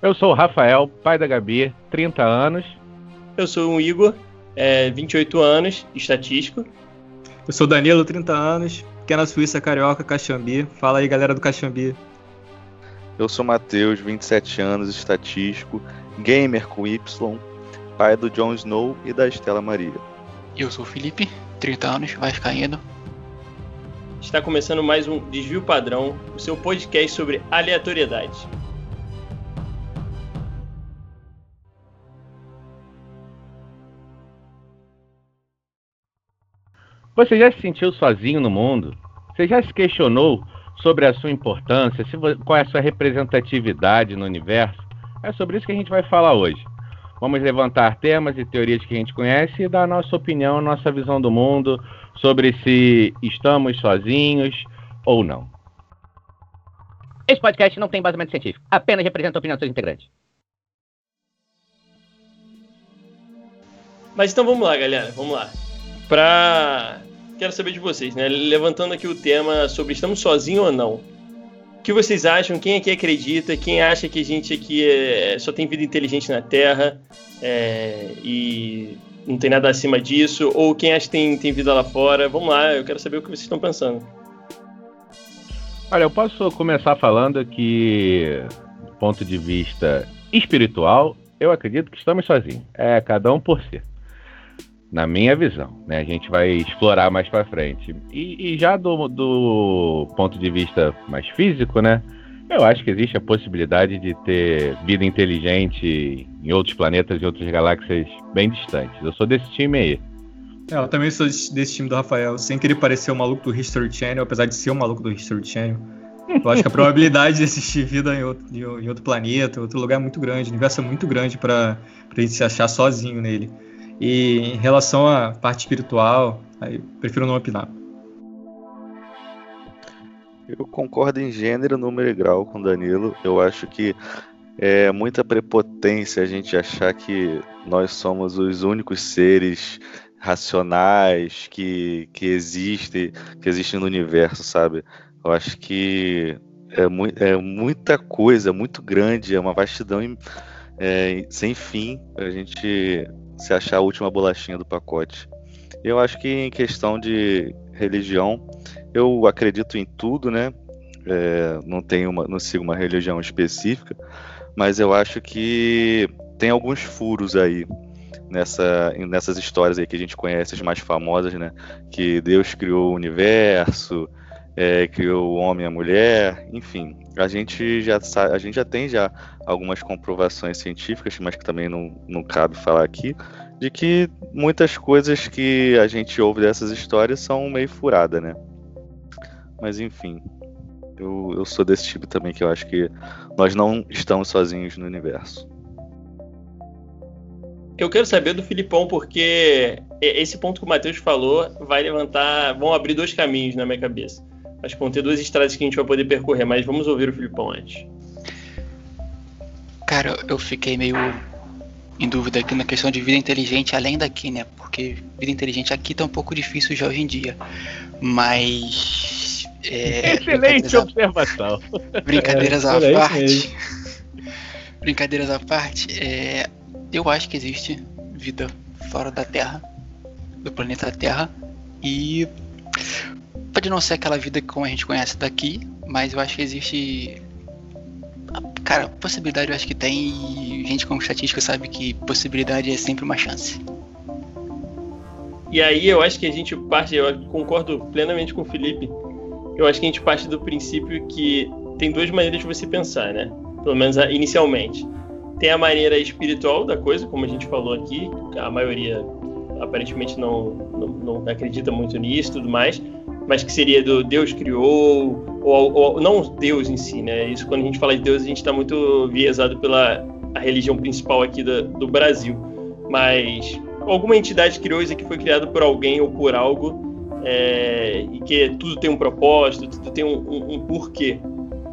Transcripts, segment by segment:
Eu sou o Rafael, pai da Gabi, 30 anos. Eu sou o Igor, é, 28 anos, estatístico. Eu sou o Danilo, 30 anos, pequena Suíça, carioca, Caxambi. Fala aí, galera do Caxambi. Eu sou o Matheus, 27 anos, estatístico, gamer com Y, pai do Jon Snow e da Estela Maria. Eu sou o Felipe, 30 anos, vascaíno. Está começando mais um Desvio Padrão, o seu podcast sobre aleatoriedade. Você já se sentiu sozinho no mundo? Você já se questionou sobre a sua importância, qual é a sua representatividade no universo? É sobre isso que a gente vai falar hoje. Vamos levantar temas e teorias que a gente conhece e dar a nossa opinião, nossa visão do mundo sobre se estamos sozinhos ou não. Esse podcast não tem embasamento científico, apenas representa a opinião dos seus integrantes. Mas então vamos lá, galera, vamos lá. Pra quero saber de vocês, né? Levantando aqui o tema sobre estamos sozinhos ou não. O que vocês acham? Quem aqui acredita? Quem acha que a gente aqui é, só tem vida inteligente na Terra é, e não tem nada acima disso? Ou quem acha que tem, tem vida lá fora? Vamos lá, eu quero saber o que vocês estão pensando. Olha, eu posso começar falando que, do ponto de vista espiritual, eu acredito que estamos sozinhos. É cada um por si na minha visão, né? A gente vai explorar mais para frente. E, e já do, do, ponto de vista mais físico, né? Eu acho que existe a possibilidade de ter vida inteligente em outros planetas e outras galáxias bem distantes. Eu sou desse time aí. É, eu também sou desse time do Rafael, sem querer parecer o maluco do History Channel, apesar de ser o maluco do History Channel. Eu acho que a probabilidade de existir vida em outro, em outro planeta, outro lugar é muito grande, o universo é muito grande para a gente se achar sozinho nele. E em relação à parte espiritual, aí prefiro não opinar. Eu concordo em gênero, número e grau com o Danilo. Eu acho que é muita prepotência a gente achar que nós somos os únicos seres racionais que, que existem que existem no universo, sabe? Eu acho que é, mu é muita coisa, muito grande, é uma vastidão é, sem fim. A gente se achar a última bolachinha do pacote. Eu acho que em questão de religião, eu acredito em tudo, né? É, não tenho uma, não sigo uma religião específica, mas eu acho que tem alguns furos aí nessa, nessas histórias aí que a gente conhece, as mais famosas, né? Que Deus criou o universo, é, criou o homem e a mulher, enfim. A gente já sabe, a gente já tem já algumas comprovações científicas, mas que também não, não cabe falar aqui, de que muitas coisas que a gente ouve dessas histórias são meio furada, né? Mas enfim, eu, eu sou desse tipo também que eu acho que nós não estamos sozinhos no universo. Eu quero saber do Filipão, porque esse ponto que o Matheus falou vai levantar, vão abrir dois caminhos na minha cabeça. Acho que vão ter duas estradas que a gente vai poder percorrer, mas vamos ouvir o Filipão antes. Cara, eu fiquei meio em dúvida aqui na questão de vida inteligente além daqui, né? Porque vida inteligente aqui tá um pouco difícil já hoje em dia. Mas. É, Excelente observação. Brincadeiras é, à parte. brincadeiras à parte, é, eu acho que existe vida fora da Terra, do planeta Terra, e Pode não ser aquela vida como a gente conhece daqui, mas eu acho que existe. Cara, possibilidade eu acho que tem. E gente como estatística sabe que possibilidade é sempre uma chance. E aí eu acho que a gente parte, eu concordo plenamente com o Felipe. Eu acho que a gente parte do princípio que tem duas maneiras de você pensar, né? Pelo menos inicialmente. Tem a maneira espiritual da coisa, como a gente falou aqui, a maioria aparentemente não, não, não acredita muito nisso e tudo mais mas que seria do Deus criou, ou, ou, não Deus em si, né? Isso quando a gente fala de Deus, a gente está muito viesado pela a religião principal aqui do, do Brasil. Mas alguma entidade criou isso aqui foi criado por alguém ou por algo, é, e que tudo tem um propósito, tudo tem um, um, um, porquê.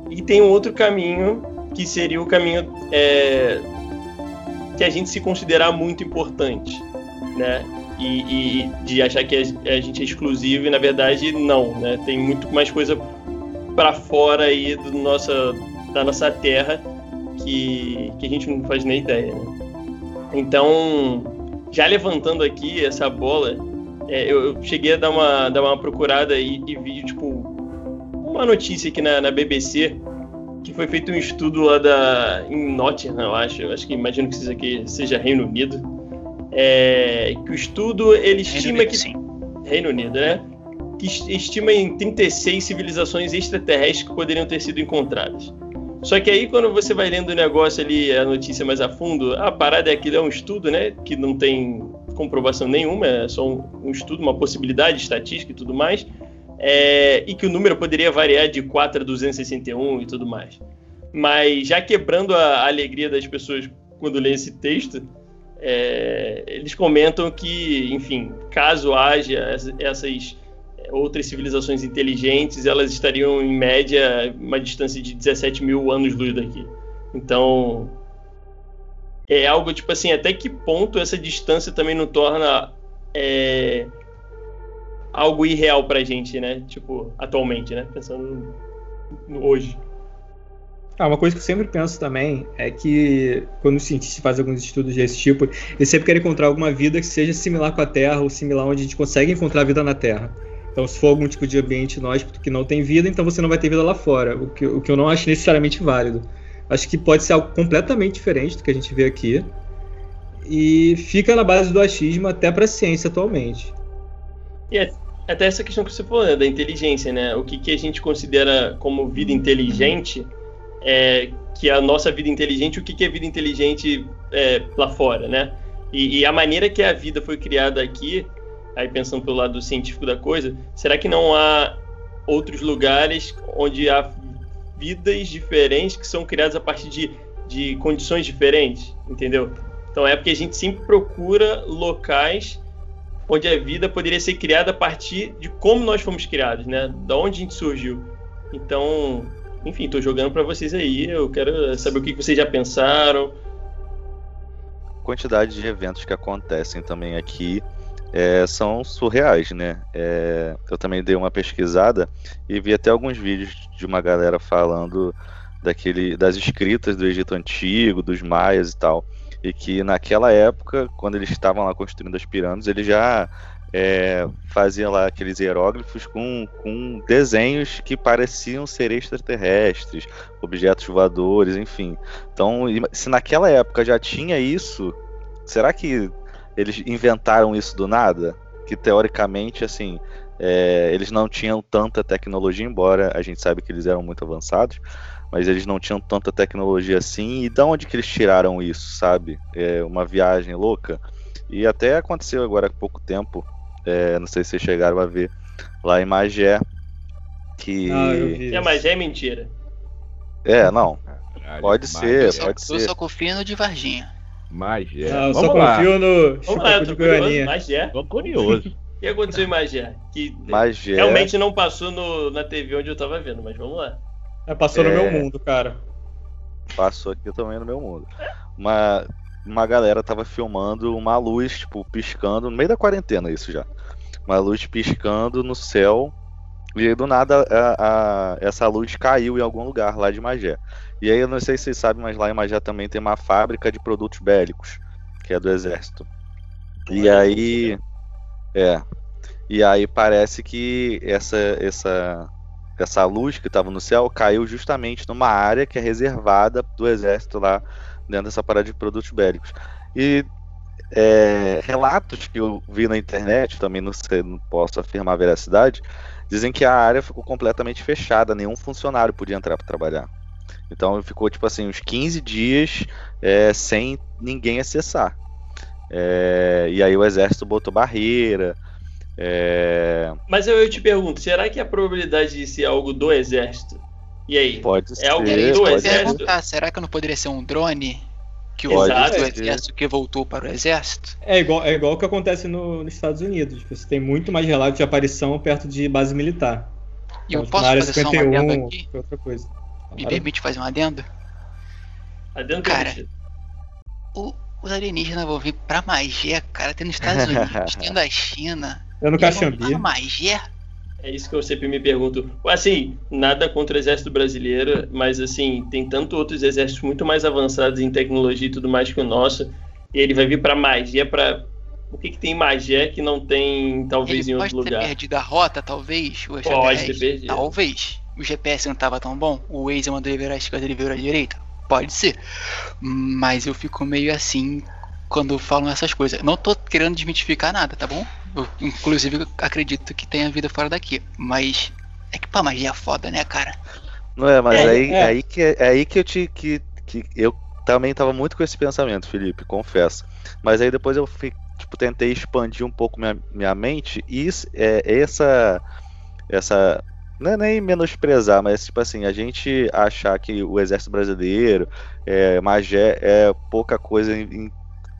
E tem um outro caminho, que seria o caminho é, que a gente se considerar muito importante, né? E, e de achar que a, gente é exclusivo e na verdade não, né? Tem muito mais coisa para fora aí do nossa, da nossa terra que, que a gente não faz nem ideia, né? Então, já levantando aqui essa bola, é, eu, eu, cheguei a dar uma, dar uma procurada e, e vi, tipo, uma notícia aqui na, na BBC que foi feito um estudo lá da, em Nottingham, eu acho, eu acho que imagino que isso aqui seja Reino Unido, é, que o estudo ele estima Reino que. Reino Unido, né? Que estima em 36 civilizações extraterrestres que poderiam ter sido encontradas. Só que aí quando você vai lendo o negócio ali, a notícia mais a fundo, a parada é aquilo é um estudo, né? Que não tem comprovação nenhuma, é só um, um estudo, uma possibilidade estatística e tudo mais. É, e que o número poderia variar de 4 a 261 e tudo mais. Mas já quebrando a, a alegria das pessoas quando lêem esse texto, é, eles comentam que, enfim, caso haja essas outras civilizações inteligentes, elas estariam em média uma distância de 17 mil anos-luz daqui. Então, é algo tipo assim, até que ponto essa distância também não torna é, algo irreal pra gente, né? Tipo, atualmente, né? Pensando no, no hoje. Ah, uma coisa que eu sempre penso também é que quando os cientistas fazem alguns estudos desse tipo, eles sempre querem encontrar alguma vida que seja similar com a Terra ou similar onde a gente consegue encontrar vida na Terra. Então, se for algum tipo de ambiente inóspito que não tem vida, então você não vai ter vida lá fora, o que, o que eu não acho necessariamente válido. Acho que pode ser algo completamente diferente do que a gente vê aqui e fica na base do achismo até para a ciência atualmente. E é, até essa questão que você falou, né, da inteligência, né? O que, que a gente considera como vida inteligente é, que a nossa vida inteligente, o que, que é vida inteligente é, lá fora, né? E, e, a maneira que a vida foi criada aqui, aí pensando pelo lado científico da coisa, será que não há outros lugares onde há vidas diferentes que são criadas a partir de, de condições diferentes, entendeu? Então é porque a gente sempre procura locais onde a vida poderia ser criada a partir de como nós fomos criados, né? Da onde a gente surgiu. Então, enfim, estou jogando para vocês aí. Eu quero saber o que vocês já pensaram. Quantidade de eventos que acontecem também aqui é, são surreais, né? É, eu também dei uma pesquisada e vi até alguns vídeos de uma galera falando daquele, das escritas do Egito Antigo, dos maias e tal. E que naquela época, quando eles estavam lá construindo as pirâmides, eles já é, fazia lá aqueles hieróglifos com, com desenhos que pareciam ser extraterrestres, objetos voadores, enfim. Então, se naquela época já tinha isso, será que eles inventaram isso do nada? Que teoricamente, assim, é, eles não tinham tanta tecnologia, embora a gente saiba que eles eram muito avançados, mas eles não tinham tanta tecnologia assim. E de onde que eles tiraram isso, sabe? É uma viagem louca. E até aconteceu agora há pouco tempo é, não sei se vocês chegaram a ver, lá em Magé. Que. Ah, é, Magé é mentira. É, não. Caralho, pode ser, só, pode ser. Eu só confio no de Varginha. Magé. Ah, eu Vamos só lá. confio no Vamos lá, eu tô curioso. Magé. Tô curioso. O que aconteceu em Magé? Que Magé... realmente não passou no, na TV onde eu tava vendo, mas vamos lá. É, passou é... no meu mundo, cara. Passou aqui também no meu mundo. Uma, uma galera tava filmando uma luz, tipo, piscando, no meio da quarentena isso já. Uma luz piscando no céu. E aí, do nada a, a, essa luz caiu em algum lugar lá de Magé. E aí eu não sei se vocês sabem, mas lá em Magé também tem uma fábrica de produtos bélicos, que é do exército. E aí. É. E aí parece que essa, essa, essa luz que estava no céu caiu justamente numa área que é reservada do exército lá dentro dessa parada de produtos bélicos. E é, relatos que eu vi na internet, também não, sei, não posso afirmar a veracidade, dizem que a área ficou completamente fechada, nenhum funcionário podia entrar para trabalhar. Então ficou tipo assim, uns 15 dias é, sem ninguém acessar. É, e aí o exército botou barreira. É... Mas eu, eu, te pergunto, será que a probabilidade de ser algo do exército e aí? Pode é ser. Alguém do exército? será que não poderia ser um drone? Que o exército que voltou para o exército? É igual, é igual o que acontece no, nos Estados Unidos. Você tem muito mais relatos de aparição perto de base militar. E eu então, posso fazer 51, só um adendo aqui? Outra coisa. Me permite fazer um adendo? Adendo cara, o, os alienígenas vão vir pra Magé, cara. Tem nos Estados Unidos, tem da China. Eu no Caxambi. Magé? É isso que eu sempre me pergunto. Assim, nada contra o exército brasileiro, mas assim, tem tanto outros exércitos muito mais avançados em tecnologia e tudo mais que o nosso. E ele vai vir para magia, para o que, que tem magia que não tem, talvez, ele em outro lugar? Pode ter perdido a rota, talvez? O pode ter perdido. Talvez. O GPS não estava tão bom? O Waze mandou ele virar a esquerda, ele virou à direita? Pode ser. Mas eu fico meio assim quando falam essas coisas. Não tô querendo desmitificar nada, tá bom? Eu, inclusive, acredito que tenha vida fora daqui. Mas é que pá, magia é foda, né, cara? Não é, mas é, aí, é. aí que é aí que eu te que, que eu também tava muito com esse pensamento, Felipe, confesso. Mas aí depois eu fui, tipo, tentei expandir um pouco minha, minha mente e é, essa essa não é nem menosprezar, mas tipo assim, a gente achar que o exército brasileiro, é, Magé, é pouca coisa em, em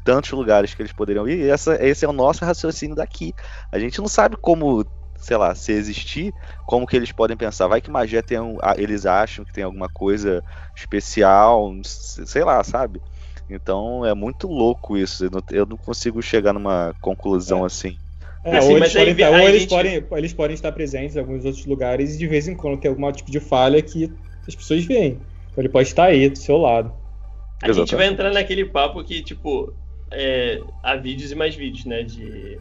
tantos lugares que eles poderiam ir. E essa, esse é o nosso raciocínio daqui. A gente não sabe como, sei lá, se existir, como que eles podem pensar. Vai que Magé tem um, eles acham que tem alguma coisa especial, sei lá, sabe? Então é muito louco isso. Eu não, eu não consigo chegar numa conclusão é. assim. É, assim, ou, eles podem, estar, ou eles, gente... podem, eles podem estar presentes em alguns outros lugares e de vez em quando tem algum tipo de falha que as pessoas veem. Então ele pode estar aí do seu lado. A Exatamente. gente vai entrar naquele papo que, tipo, é, há vídeos e mais vídeos, né? De.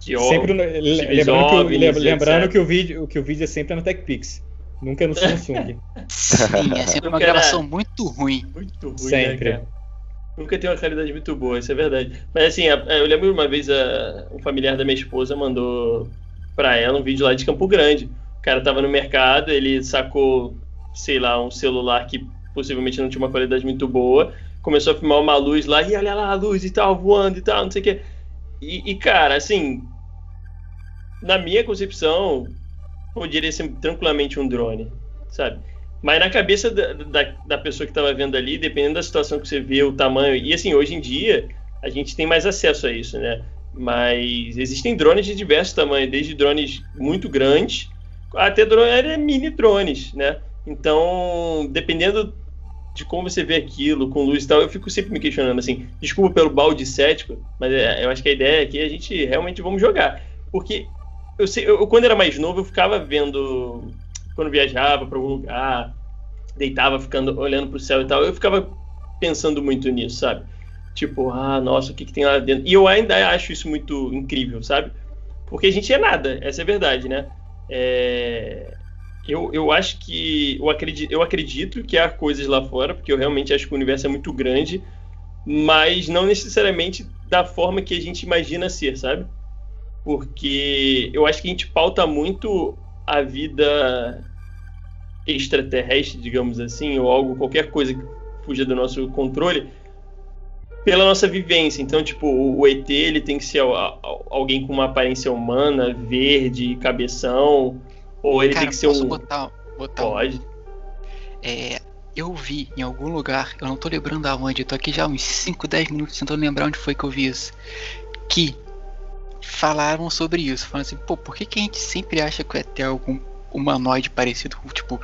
de sempre no, lembrando, que, lembrando que, o vídeo, que o vídeo é sempre no TechPix. Nunca no Samsung. Sim, é sempre uma gravação muito ruim. Muito ruim, né, sempre. Né, Nunca tem uma qualidade muito boa, isso é verdade. Mas assim, eu lembro uma vez a, um familiar da minha esposa mandou pra ela um vídeo lá de Campo Grande. O cara tava no mercado, ele sacou, sei lá, um celular que possivelmente não tinha uma qualidade muito boa começou a filmar uma luz lá, e olha lá a luz e tal, voando e tal, não sei o que. E, cara, assim, na minha concepção, poderia ser tranquilamente um drone, sabe? Mas na cabeça da, da, da pessoa que estava vendo ali, dependendo da situação que você vê, o tamanho, e assim, hoje em dia, a gente tem mais acesso a isso, né? Mas existem drones de diversos tamanhos, desde drones muito grandes até drones, mini drones, né? Então, dependendo de como você vê aquilo, com luz e tal, eu fico sempre me questionando, assim, desculpa pelo balde cético, mas é, eu acho que a ideia é que a gente realmente vamos jogar. Porque eu, sei, eu, quando era mais novo, eu ficava vendo, quando viajava para algum lugar, deitava ficando olhando para o céu e tal, eu ficava pensando muito nisso, sabe? Tipo, ah, nossa, o que, que tem lá dentro? E eu ainda acho isso muito incrível, sabe? Porque a gente é nada, essa é a verdade, né? É eu, eu acho que. Eu acredito, eu acredito que há coisas lá fora, porque eu realmente acho que o universo é muito grande, mas não necessariamente da forma que a gente imagina ser, sabe? Porque eu acho que a gente pauta muito a vida extraterrestre, digamos assim, ou algo, qualquer coisa que fuja do nosso controle, pela nossa vivência. Então, tipo, o ET ele tem que ser alguém com uma aparência humana, verde, cabeção, ou ele Cara, tem que ser posso um. Botar, botar Pode. É, eu vi em algum lugar, eu não tô lembrando aonde, eu tô aqui já uns 5, 10 minutos tentando lembrar onde foi que eu vi isso. Que falaram sobre isso, falando assim, pô, por que, que a gente sempre acha que vai ter algum humanoide parecido, tipo,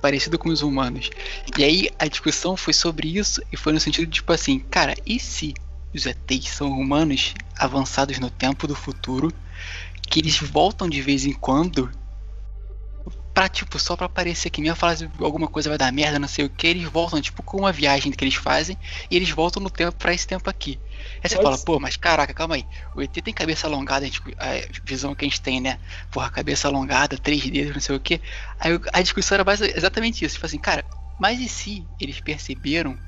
parecido com os humanos? E aí a discussão foi sobre isso e foi no sentido de, tipo assim, cara, e se os ETs são humanos avançados no tempo do futuro, que eles voltam de vez em quando pra, tipo, só pra aparecer aqui mesmo, falar se alguma coisa vai dar merda, não sei o que, eles voltam, tipo, com uma viagem que eles fazem, e eles voltam no tempo pra esse tempo aqui. Aí você fala, pô, mas caraca, calma aí, o ET tem cabeça alongada, a, gente, a visão que a gente tem, né? Porra, cabeça alongada, três dedos, não sei o que. Aí a discussão era exatamente isso, tipo assim, cara, mas e se eles perceberam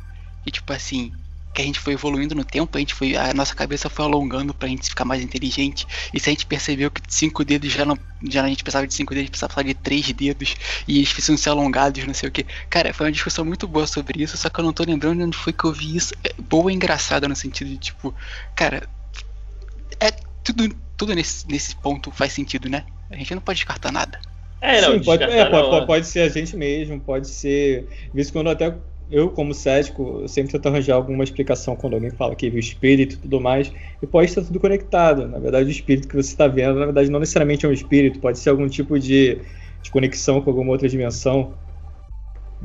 que, tipo assim, que a gente foi evoluindo no tempo, a gente foi a nossa cabeça foi alongando pra gente ficar mais inteligente. E se a gente percebeu que cinco dedos já não já a gente precisava de cinco dedos, a gente precisava de três dedos e eles precisam ser alongados, não sei o que. Cara, foi uma discussão muito boa sobre isso, só que eu não tô lembrando onde foi que eu vi isso. É boa e engraçada no sentido de tipo, cara, é tudo tudo nesse, nesse ponto faz sentido, né? A gente não pode descartar nada. É, não, Sim, pode, é, pode, pode, ser a gente mesmo, pode ser. Visto quando até eu, como cético, sempre tento arranjar alguma explicação quando alguém fala que viu espírito e tudo mais, e pode estar tudo conectado. Na verdade, o espírito que você está vendo, na verdade, não necessariamente é um espírito, pode ser algum tipo de, de conexão com alguma outra dimensão,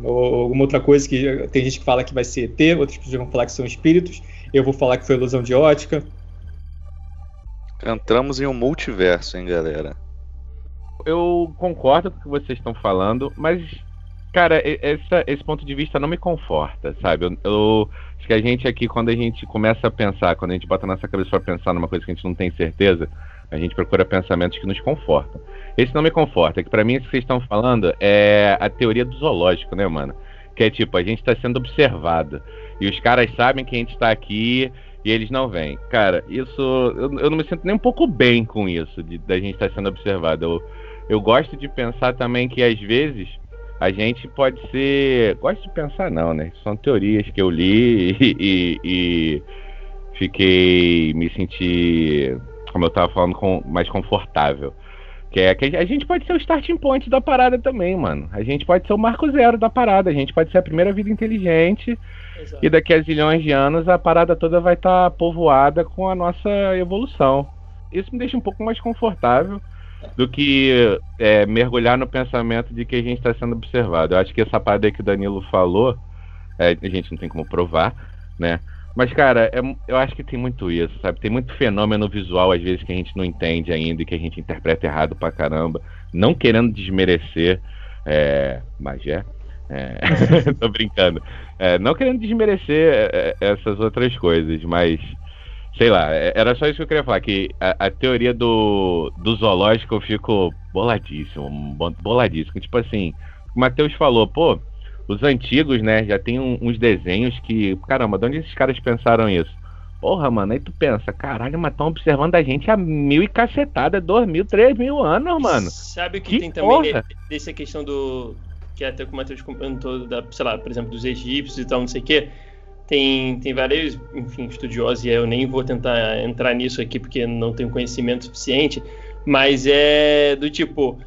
ou alguma outra coisa que tem gente que fala que vai ser ET, outras pessoas vão falar que são espíritos, eu vou falar que foi ilusão de ótica. Entramos em um multiverso, hein, galera? eu concordo com o que vocês estão falando, mas, cara, essa, esse ponto de vista não me conforta, sabe? Eu, eu, acho que a gente aqui, quando a gente começa a pensar, quando a gente bota nossa cabeça para pensar numa coisa que a gente não tem certeza, a gente procura pensamentos que nos confortam. Esse não me conforta, que para mim isso que vocês estão falando é a teoria do zoológico, né, mano? Que é tipo, a gente está sendo observado. E os caras sabem que a gente está aqui e eles não vêm. Cara, isso. Eu, eu, não me sinto nem um pouco bem com isso, de, da gente estar sendo observado. Eu, eu gosto de pensar também que às vezes a gente pode ser. Gosto de pensar, não, né? São teorias que eu li e, e, e fiquei. me senti, como eu estava falando, com, mais confortável. Que é que a gente pode ser o starting point da parada também, mano. A gente pode ser o marco zero da parada. A gente pode ser a primeira vida inteligente Exato. E daqui a zilhões de anos a parada toda vai estar tá povoada com a nossa evolução. Isso me deixa um pouco mais confortável do que é, mergulhar no pensamento de que a gente está sendo observado. Eu acho que essa parada que o Danilo falou, é, a gente não tem como provar, né? Mas, cara, é, eu acho que tem muito isso, sabe? Tem muito fenômeno visual, às vezes, que a gente não entende ainda e que a gente interpreta errado pra caramba. Não querendo desmerecer é, Magé, é, tô brincando. É, não querendo desmerecer é, é, essas outras coisas, mas sei lá, é, era só isso que eu queria falar, que a, a, teoria do, do zoológico eu fico boladíssimo, boladíssimo. Tipo assim, o Matheus falou, pô, os antigos, né, já tem um, uns desenhos que, caramba, de onde esses caras pensaram isso? Porra, mano, aí tu pensa, caralho, mas estão observando a gente há mil e cacetada, dois mil, três mil anos, mano. Sabe o que, que tem porra? também dessa questão do, que até o Matheus comentou, da, sei lá, por exemplo, dos egípcios e tal, não sei o quê, tem, tem vários, enfim, estudiosos, e eu nem vou tentar entrar nisso aqui porque não tenho conhecimento suficiente, mas é do tipo,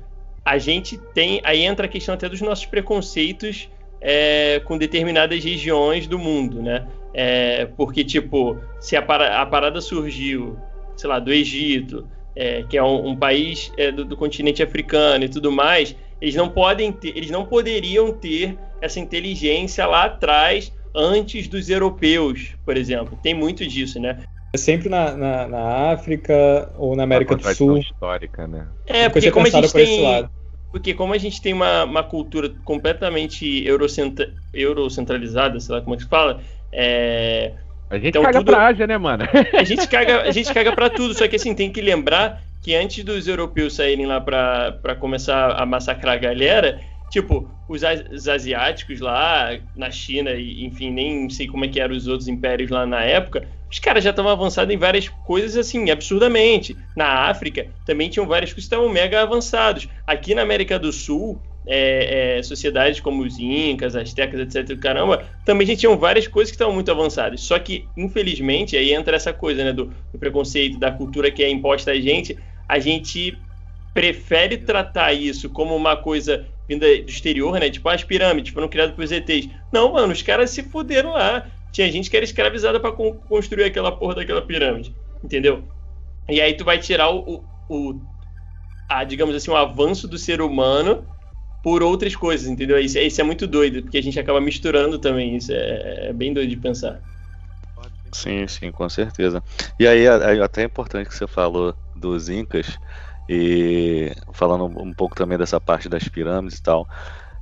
a gente tem, aí entra a questão até dos nossos preconceitos é, com determinadas regiões do mundo, né? É, porque, tipo, se a, para, a parada surgiu, sei lá, do Egito, é, que é um, um país é, do, do continente africano e tudo mais, eles não podem ter, eles não poderiam ter essa inteligência lá atrás, antes dos europeus, por exemplo. Tem muito disso, né? É sempre na, na, na África ou na América do Sul. histórica, né? É, porque como a gente tem. Porque como a gente tem uma, uma cultura completamente eurocentra, eurocentralizada, sei lá como é que se fala, é, a gente então, caga tudo, pra Ásia, né, mano? A gente caga, a gente caga pra tudo, só que assim, tem que lembrar que antes dos europeus saírem lá para começar a massacrar a galera, tipo, os, os, asiáticos lá na China, e enfim, nem sei como é que eram os outros impérios lá na época, os caras já estavam avançados em várias coisas assim, absurdamente. Na África também tinham várias coisas que estavam mega avançados. Aqui na América do Sul, é, é, sociedades como os Incas, Aztecas, etc. Caramba, também a gente tinha várias coisas que estavam muito avançadas. Só que, infelizmente, aí entra essa coisa né, do, do preconceito, da cultura que é imposta a gente. A gente prefere tratar isso como uma coisa vinda do exterior, né? Tipo, as pirâmides foram criadas por ETs. Não, mano, os caras se fuderam lá. Tinha gente que era escravizada para con construir aquela porra daquela pirâmide. Entendeu? E aí tu vai tirar o, o, o a, digamos assim, o avanço do ser humano por outras coisas, entendeu? Isso, isso é muito doido, porque a gente acaba misturando também, isso é, é bem doido de pensar. Sim, sim, com certeza. E aí, até é importante que você falou dos Incas, e falando um pouco também dessa parte das pirâmides e tal.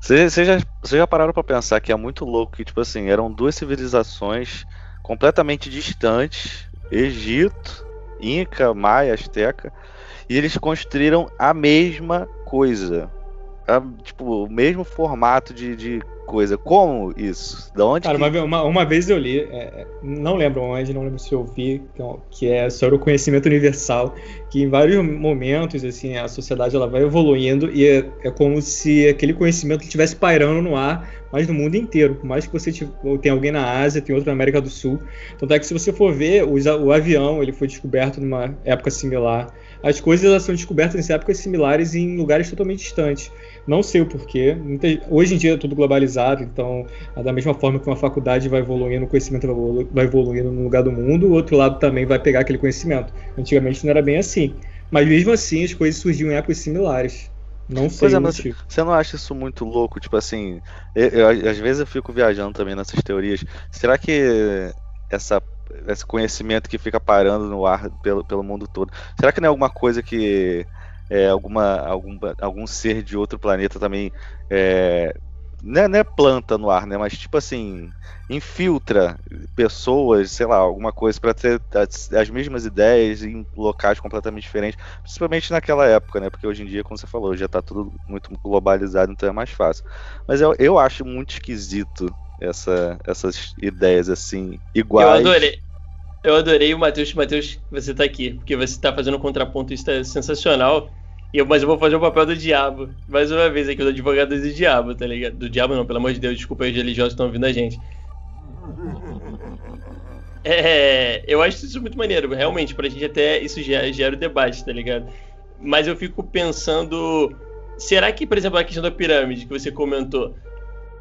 Vocês já, já pararam para pensar que é muito louco que, tipo assim, eram duas civilizações completamente distantes, Egito, Inca, Maia, Azteca, e eles construíram a mesma coisa a, tipo, o mesmo formato de, de coisa. Como isso? Da onde? Cara, que... uma, uma, vez eu li, é, não lembro onde, não lembro se eu vi, que é sobre o conhecimento universal, que em vários momentos, assim, a sociedade ela vai evoluindo e é, é como se aquele conhecimento estivesse pairando no ar, mas no mundo inteiro. Por mais que você tenha alguém na Ásia, tem outro na América do Sul. Tanto é que se você for ver, o, o avião ele foi descoberto numa época similar. As coisas elas são descobertas em épocas similares em lugares totalmente distantes. Não sei o porquê. Hoje em dia é tudo globalizado, então, da mesma forma que uma faculdade vai evoluindo, o conhecimento vai evoluindo no lugar do mundo, o outro lado também vai pegar aquele conhecimento. Antigamente não era bem assim. Mas mesmo assim, as coisas surgiam em épocas similares. Não sei. Pois é, mas você não acha isso muito louco? Tipo assim, eu, eu, às vezes eu fico viajando também nessas teorias. Será que essa, esse conhecimento que fica parando no ar pelo, pelo mundo todo, será que não é alguma coisa que é, alguma, algum, algum ser de outro planeta também. É, não, é, não é planta no ar, né? Mas tipo assim, infiltra pessoas, sei lá, alguma coisa para ter as, as, mesmas ideias em locais completamente diferentes, principalmente naquela época, né? Porque hoje em dia, como você falou, já tá tudo muito globalizado, então é mais fácil. Mas eu, eu acho muito esquisito essa, essas ideias assim, iguais. Eu adorei. Eu adorei o Matheus. Matheus, você tá aqui, porque você tá fazendo um contraponto, isso é sensacional. E eu, mas eu vou fazer o papel do diabo. Mais uma vez aqui, do advogado do diabo, tá ligado? Do diabo não, pelo amor de Deus, desculpa aí os religiosos que estão ouvindo a gente. É, eu acho isso muito maneiro, realmente, pra gente até isso gera, gera o debate, tá ligado? Mas eu fico pensando, será que, por exemplo, a questão da pirâmide que você comentou,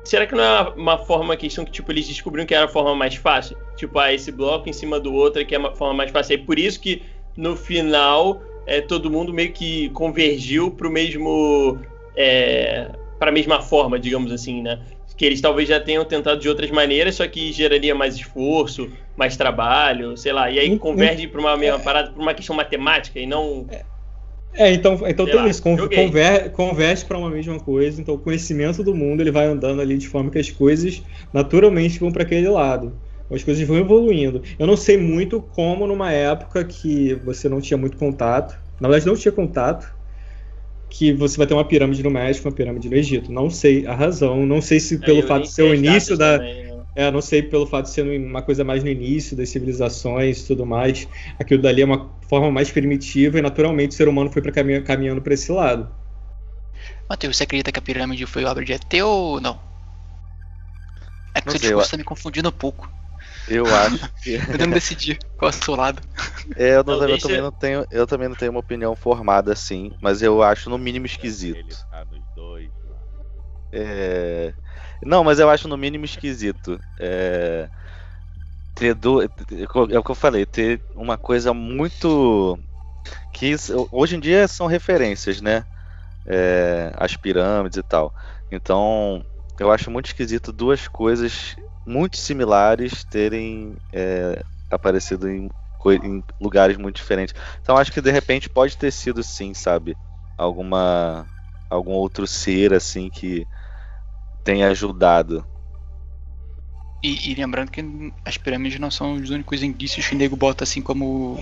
será que não é uma forma, uma questão que, tipo, eles descobriram que era a forma mais fácil? Tipo, ah, esse bloco em cima do outro que é a forma mais fácil. É por isso que, no final, é, todo mundo meio que convergiu pro mesmo... É, para a mesma forma, digamos assim, né? que eles talvez já tenham tentado de outras maneiras, só que geraria mais esforço, mais trabalho, sei lá, e aí converge para uma mesma é. parada, para uma questão matemática e não. É, é então, então tem lá, isso, conver, converge para uma mesma coisa, então o conhecimento do mundo ele vai andando ali de forma que as coisas naturalmente vão para aquele lado. As coisas vão evoluindo. Eu não sei muito como numa época que você não tinha muito contato, na verdade não tinha contato, que você vai ter uma pirâmide no México, uma pirâmide no Egito. Não sei a razão, não sei se pelo fato de ser o início da. Também? É, não sei pelo fato de ser uma coisa mais no início das civilizações e tudo mais. Aquilo dali é uma forma mais primitiva e naturalmente o ser humano foi para caminha, caminhando para esse lado. Matheus, você acredita que a pirâmide foi obra de ET ou não? É que o seu discurso tá me confundindo um pouco. Eu acho que. Podemos decidir qual é o seu lado. É, eu, não, eu, também não tenho, eu também não tenho uma opinião formada assim, mas eu acho no mínimo esquisito. Tá é... Não, mas eu acho no mínimo esquisito. É... Ter do... É o que eu falei, ter uma coisa muito. Que hoje em dia são referências, né? É... As pirâmides e tal. Então, eu acho muito esquisito duas coisas muito similares terem é, aparecido em, em, lugares muito diferentes. Então acho que de repente pode ter sido sim, sabe? Alguma algum outro ser assim que tenha ajudado. E, e, lembrando que as pirâmides não são os únicos indícios que o nego bota assim como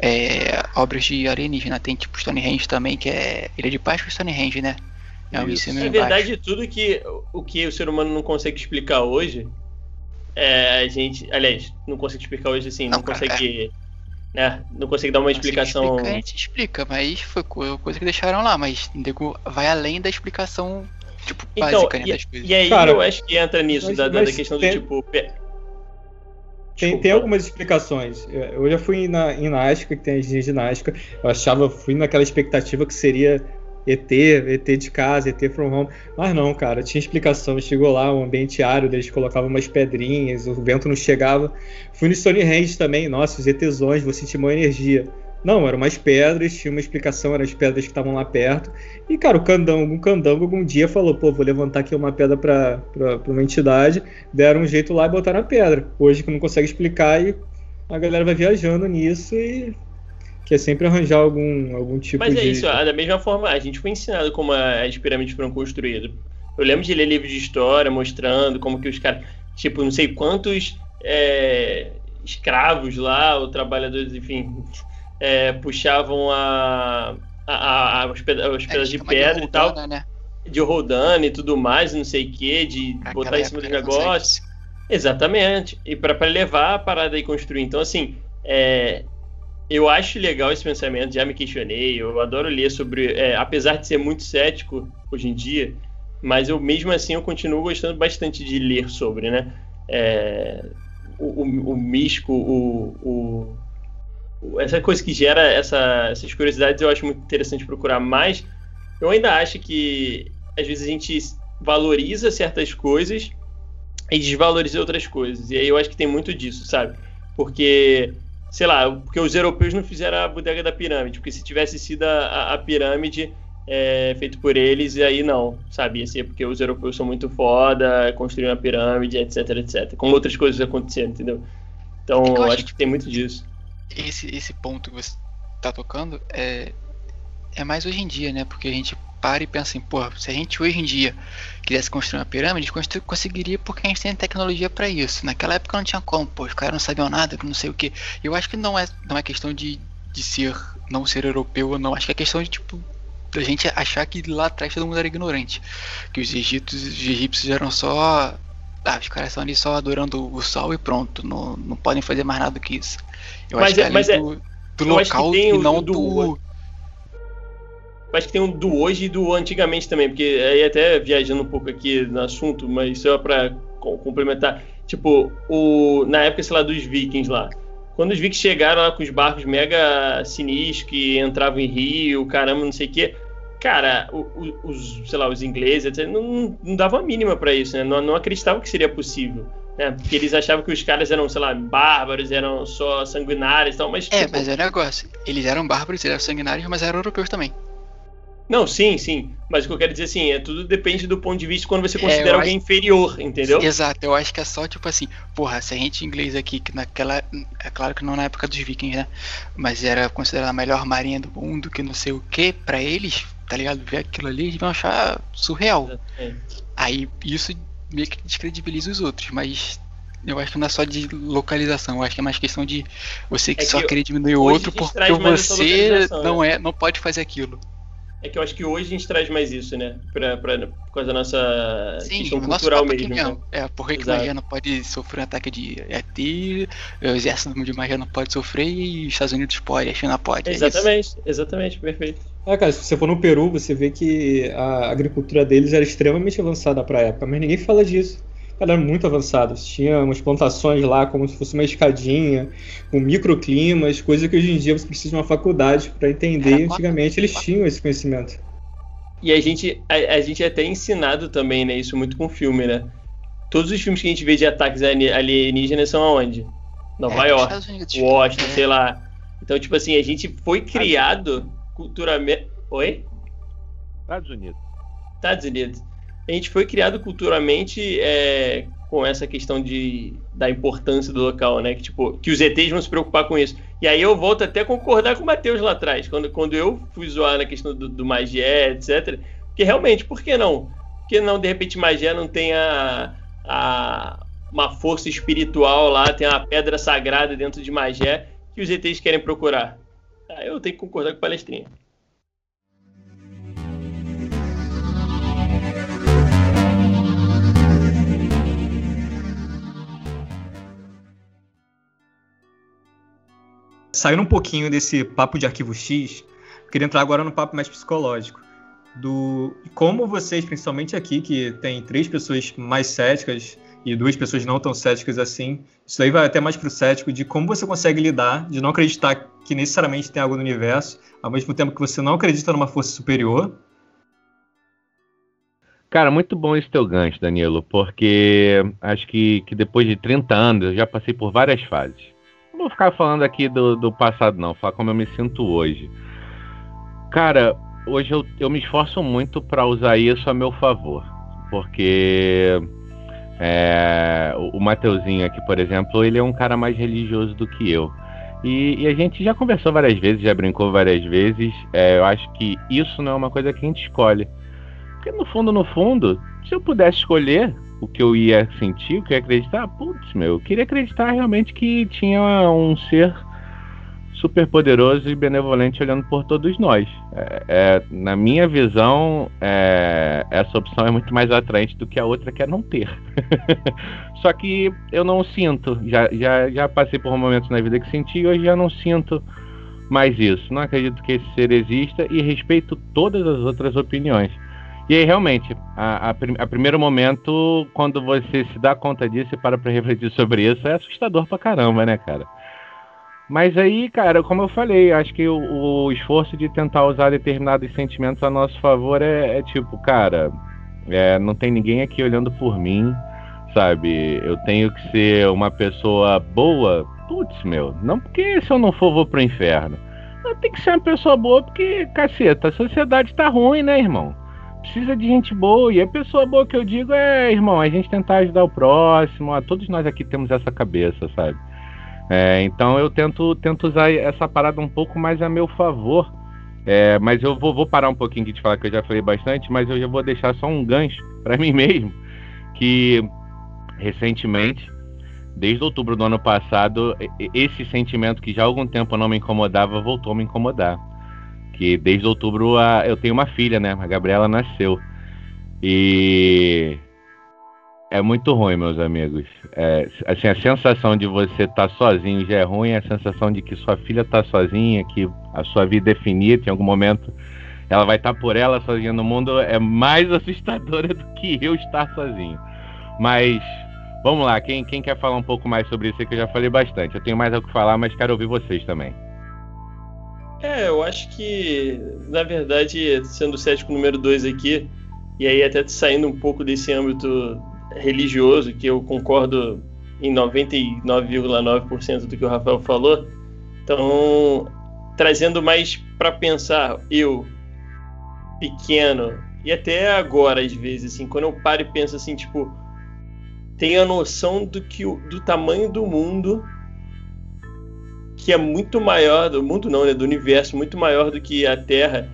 é, obras de alienígena. Tem tipo Stonehenge também, que é Ilha de Páscoa e Stonehenge, né? É, um Isso. Na verdade, tudo que o que o ser humano não consegue explicar hoje, é, a gente, aliás, não consegue explicar hoje assim, não, não cara, consegue, é. né, não consegue dar uma explicação. Explica, a gente explica, mas foi coisa que deixaram lá, mas vai além da explicação tipo então, básica né, das coisas. E aí cara, eu acho que entra nisso mas, da, da, questão tem... do tipo tem, tem algumas explicações. Eu já fui na ginástica, que tem a ginástica. Eu achava, fui naquela expectativa que seria ET, ET de casa, ET from home. Mas não, cara, tinha explicação. Chegou lá, um ambiente árido, eles colocavam umas pedrinhas, o vento não chegava. Fui no Stonehenge também, nossa, os ETzões, vou sentir uma energia. Não, eram umas pedras, tinha uma explicação, eram as pedras que estavam lá perto. E, cara, o candango, um candango algum dia falou, pô, vou levantar aqui uma pedra para uma entidade. Deram um jeito lá e botaram a pedra. Hoje que não consegue explicar e a galera vai viajando nisso e que é sempre arranjar algum, algum tipo de. Mas é isso, da mesma forma, a gente foi ensinado como as pirâmides foram construídas. Eu lembro de ler livros de história mostrando como que os caras, tipo, não sei quantos é, escravos lá, ou trabalhadores, enfim, é, puxavam a, a, a, os, é, pedaços de pedra e tal. Né? De rodando e tudo mais, não sei o que, de botar em cima dos negócios. Exatamente. E para levar a parada e construir. Então, assim, é, eu acho legal esse pensamento, já me questionei, eu adoro ler sobre, é, apesar de ser muito cético hoje em dia, mas eu mesmo assim eu continuo gostando bastante de ler sobre, né? É, o, o, o místico, o, o, essa coisa que gera essa, essas curiosidades eu acho muito interessante procurar mais. Eu ainda acho que às vezes a gente valoriza certas coisas e desvaloriza outras coisas. E aí eu acho que tem muito disso, sabe? Porque sei lá, porque os europeus não fizeram a bodega da pirâmide, porque se tivesse sido a, a pirâmide é, feito por eles, e aí não, sabe? Ia ser porque os europeus são muito foda, construíram a pirâmide, etc, etc. Como outras coisas aconteceram, entendeu? Então, é acho que, que tem muito disso. Esse, esse ponto que você tá tocando é, é mais hoje em dia, né? Porque a gente para e pensa assim, pô, se a gente hoje em dia quisesse construir uma pirâmide, conseguiria porque a gente tem tecnologia para isso. Naquela época não tinha como, pô, os caras não sabiam nada, não sei o que. Eu acho que não é, não é questão de, de ser, não ser europeu ou não, acho que é questão de, tipo, da gente achar que lá atrás todo mundo era ignorante. Que os egípcios, os egípcios eram só. Ah, os caras estão ali só adorando o sol e pronto. Não, não podem fazer mais nada do que isso. Eu mas acho que é, mas do, do local e não do. do acho que tem um do hoje e do antigamente também, porque aí até viajando um pouco aqui no assunto, mas só para complementar, tipo, o, na época, sei lá, dos vikings lá, quando os vikings chegaram lá com os barcos mega sinistros que entravam em rio, caramba, não sei o quê, cara, os, sei lá, os ingleses etc, não, não davam a mínima para isso, né? Não, não acreditavam que seria possível. Né? Porque eles achavam que os caras eram, sei lá, bárbaros, eram só sanguinários e tal, mas. É, tipo... mas é negócio. Eles eram bárbaros, eles eram sanguinários, mas eram europeus também. Não, sim, sim. Mas o que eu quero dizer assim, é tudo depende do ponto de vista quando você é, considera é, alguém acho... inferior, entendeu? Exato, eu acho que é só tipo assim, porra, se a gente inglês aqui, que naquela. É claro que não na época dos vikings, né? Mas era considerada a melhor marinha do mundo, que não sei o que, para eles, tá ligado? Ver aquilo ali, eles vão achar surreal. Aí isso meio que descredibiliza os outros, mas eu acho que não é só de localização, eu acho que é mais questão de você que, é que só querer diminuir o outro porque você não né? é, não pode fazer aquilo. É que eu acho que hoje a gente traz mais isso, né? Pra, pra, por causa da nossa Sim, questão cultural mesmo. Né? É, por que, que magia não pode sofrer um ataque de ET, o exército de magia não pode sofrer e os Estados Unidos pode, a China pode. É exatamente, exatamente, perfeito. Ah, cara, se você for no Peru, você vê que a agricultura deles era extremamente avançada pra época, mas ninguém fala disso eram muito avançadas. Tinha umas plantações lá como se fosse uma escadinha, com microclimas, coisa que hoje em dia você precisa de uma faculdade para entender. Antigamente eles tinham esse conhecimento. E a gente, a, a, gente é até ensinado também, né? Isso muito com filme, né? Todos os filmes que a gente vê de ataques alienígenas são aonde? Nova é, York, Washington, é. sei lá. Então, tipo assim, a gente foi criado culturalmente. Oi? Estados Unidos. Estados Unidos a gente foi criado culturalmente é, com essa questão de, da importância do local, né? Que, tipo, que os ETs vão se preocupar com isso. E aí eu volto até a concordar com o Matheus lá atrás, quando, quando eu fui zoar na questão do, do magia, etc. Porque realmente, por que não? Por que não, de repente, magia não tem a, a, uma força espiritual lá, tem uma pedra sagrada dentro de magia que os ETs querem procurar? Eu tenho que concordar com o palestrinha. saindo um pouquinho desse papo de arquivo X, queria entrar agora no papo mais psicológico. Do como vocês, principalmente aqui, que tem três pessoas mais céticas e duas pessoas não tão céticas assim, isso aí vai até mais pro cético, de como você consegue lidar, de não acreditar que necessariamente tem algo no universo, ao mesmo tempo que você não acredita numa força superior. Cara, muito bom esse teu gancho, Danilo, porque acho que, que depois de 30 anos eu já passei por várias fases. Não vou ficar falando aqui do, do passado, não. Falar como eu me sinto hoje. Cara, hoje eu, eu me esforço muito para usar isso a meu favor. Porque é, o, Mateuzinho aqui, por exemplo, ele é um cara mais religioso do que eu. E, e, a gente já conversou várias vezes, já brincou várias vezes. É, eu acho que isso não é uma coisa que a gente escolhe. Porque no fundo, no fundo, se eu pudesse escolher, o que eu ia sentir, o que eu ia acreditar, putz, meu, eu queria acreditar realmente que tinha um ser super poderoso e benevolente olhando por todos nós. É, é, na minha visão, é, essa opção é muito mais atraente do que a outra que é não ter. Só que eu não sinto. Já, já, já passei por momentos na vida que senti e hoje já não sinto mais isso. Não acredito que esse ser exista e respeito todas as outras opiniões. E aí, realmente, a, a, a, primeiro momento, quando você se dá conta disso e para pra refletir sobre isso, é assustador pra caramba, né, cara? Mas aí, cara, como eu falei, acho que o, o esforço de tentar usar determinados sentimentos a nosso favor é, é tipo, cara, é, não tem ninguém aqui olhando por mim, sabe? Eu tenho que ser uma pessoa boa. Putz, meu, não porque se eu não for, vou pro inferno. Eu tenho que ser uma pessoa boa porque, caceta, a sociedade tá ruim, né, irmão? precisa de gente boa. E a pessoa boa que eu digo é, irmão, a gente tentar ajudar o próximo. Todos nós aqui temos essa cabeça, sabe? É, então eu tento, tento usar essa parada um pouco mais a meu favor. É, mas eu vou, vou, parar um pouquinho de falar que eu já falei bastante, mas eu já vou deixar só um gancho para mim mesmo, que recentemente, desde outubro do ano passado, esse sentimento que já há algum tempo não me incomodava voltou a me incomodar. Que desde outubro a, eu tenho uma filha, né? A Gabriela nasceu. E é muito ruim, meus amigos. É, assim, a sensação de você estar tá sozinho já é ruim, a sensação de que sua filha está sozinha, que a sua vida é finita, em algum momento ela vai estar tá por ela sozinha no mundo, é mais assustadora do que eu estar sozinho. Mas vamos lá, quem, quem quer falar um pouco mais sobre isso que eu já falei bastante. Eu tenho mais algo que falar, mas quero ouvir vocês também. É, eu acho que, na verdade, sendo o cético número 2 aqui, e aí até saindo um pouco desse âmbito religioso, que eu concordo em 99,9% do que o Rafael falou. Então, trazendo mais para pensar, eu, pequeno, e até agora, às vezes, assim, quando eu paro e penso assim, tipo, tenho a noção do, que, do tamanho do mundo, que é muito maior, do mundo não, né, do universo, muito maior do que a Terra,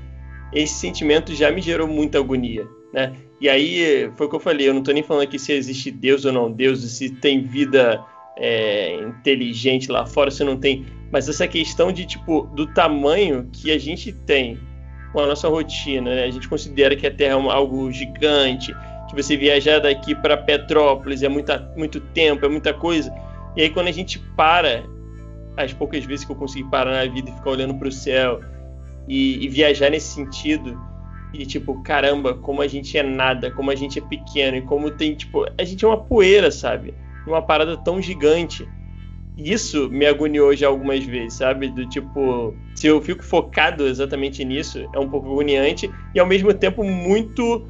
esse sentimento já me gerou muita agonia, né? E aí, foi o que eu falei, eu não estou nem falando aqui se existe Deus ou não Deus, se tem vida é, inteligente lá fora, se não tem. Mas essa questão de, tipo, do tamanho que a gente tem com a nossa rotina, né? A gente considera que a Terra é algo gigante, que você viajar daqui para Petrópolis é muita, muito tempo, é muita coisa. E aí, quando a gente para, as poucas vezes que eu consegui parar na vida e ficar olhando para o céu e, e viajar nesse sentido, e tipo, caramba, como a gente é nada, como a gente é pequeno, e como tem, tipo, a gente é uma poeira, sabe? Uma parada tão gigante. Isso me agoniou já algumas vezes, sabe? Do tipo, se eu fico focado exatamente nisso, é um pouco agoniante e ao mesmo tempo muito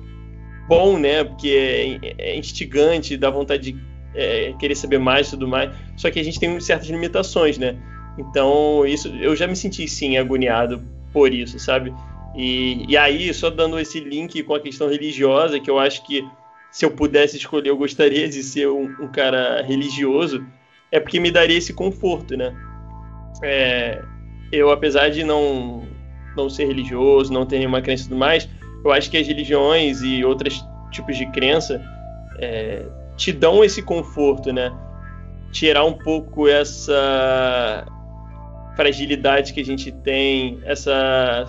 bom, né? Porque é, é instigante, dá vontade de é, querer saber mais e tudo mais. Só que a gente tem certas limitações, né? Então, isso eu já me senti sim agoniado por isso, sabe? E, e aí, só dando esse link com a questão religiosa, que eu acho que se eu pudesse escolher, eu gostaria de ser um, um cara religioso, é porque me daria esse conforto, né? É, eu, apesar de não, não ser religioso, não ter nenhuma crença e tudo mais, eu acho que as religiões e outros tipos de crença é, te dão esse conforto, né? Tirar um pouco essa fragilidade que a gente tem, essa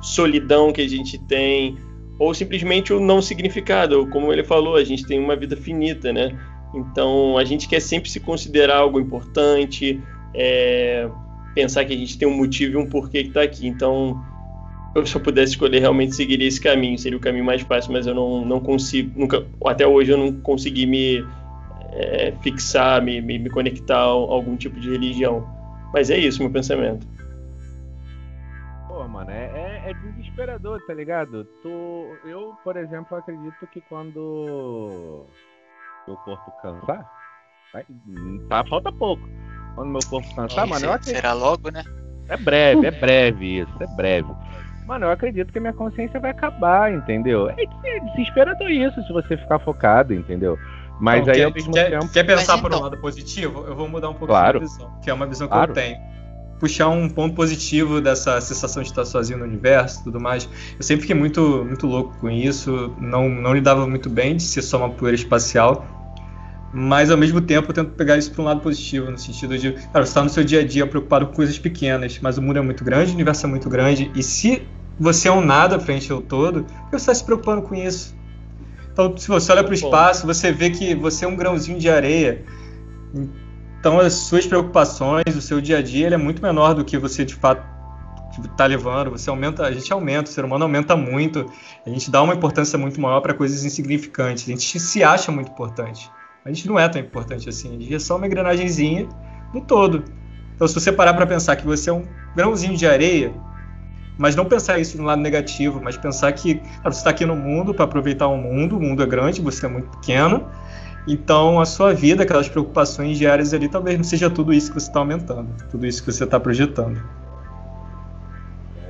solidão que a gente tem, ou simplesmente o não significado. Como ele falou, a gente tem uma vida finita, né? Então a gente quer sempre se considerar algo importante, é, pensar que a gente tem um motivo e um porquê que está aqui. Então, eu, se eu pudesse escolher, realmente seguiria esse caminho. Seria o caminho mais fácil, mas eu não, não consigo, nunca, até hoje eu não consegui me é, fixar, me, me, me conectar a algum tipo de religião. Mas é isso, meu pensamento mano, é, é, é, desesperador, tá ligado? Tu, eu, por exemplo, acredito que quando meu corpo cansar, vai, tá, falta pouco. Quando meu corpo cansar, mano, eu acredito. Será logo, né? É breve, é breve isso, é breve. Mano, eu acredito que minha consciência vai acabar, entendeu? É desesperador isso se você ficar focado, entendeu? Mas então, aí quer, ao mesmo quer, tempo. Quer pensar Mas, por então... um lado positivo? Eu vou mudar um pouco claro. a visão, que é uma visão que claro. eu tenho puxar um ponto positivo dessa sensação de estar sozinho no universo e tudo mais. Eu sempre fiquei muito, muito louco com isso, não, não lidava muito bem de ser só uma poeira espacial, mas ao mesmo tempo eu tento pegar isso para um lado positivo, no sentido de, cara, você está no seu dia a dia preocupado com coisas pequenas, mas o mundo é muito grande, o universo é muito grande, e se você é um nada frente ao todo, você está se preocupando com isso? Então, se você olha para o espaço, você vê que você é um grãozinho de areia. Então, as suas preocupações, o seu dia a dia, ele é muito menor do que você de fato está levando. Você aumenta, a gente aumenta, o ser humano aumenta muito. A gente dá uma importância muito maior para coisas insignificantes. A gente se acha muito importante. A gente não é tão importante assim. A gente é só uma engrenagemzinha no todo. Então, se você parar para pensar que você é um grãozinho de areia, mas não pensar isso no lado negativo, mas pensar que cara, você está aqui no mundo para aproveitar o mundo, o mundo é grande, você é muito pequeno, então, a sua vida, aquelas preocupações diárias ali, talvez não seja tudo isso que você está aumentando, tudo isso que você está projetando.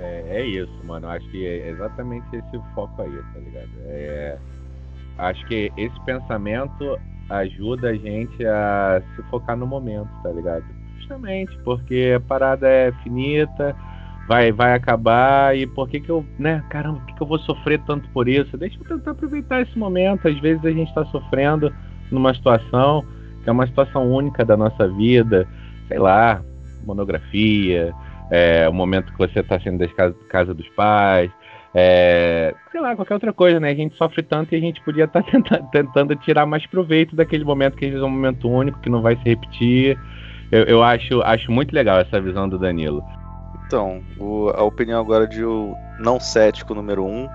É, é, isso, mano. Acho que é exatamente esse foco aí, tá ligado? É, acho que esse pensamento ajuda a gente a se focar no momento, tá ligado? Justamente porque a parada é finita, vai, vai acabar e por que que eu, né, caramba, por que que eu vou sofrer tanto por isso? Deixa eu tentar aproveitar esse momento. Às vezes a gente está sofrendo numa situação que é uma situação única da nossa vida, sei lá, monografia, é, o momento que você está saindo da casa, casa dos pais, é, sei lá, qualquer outra coisa, né? A gente sofre tanto e a gente podia estar tá tentando, tirar mais proveito daquele momento que é um momento único, que não vai se repetir. Eu, eu acho, acho muito legal essa visão do Danilo. Então, o, a opinião agora de o não cético número um,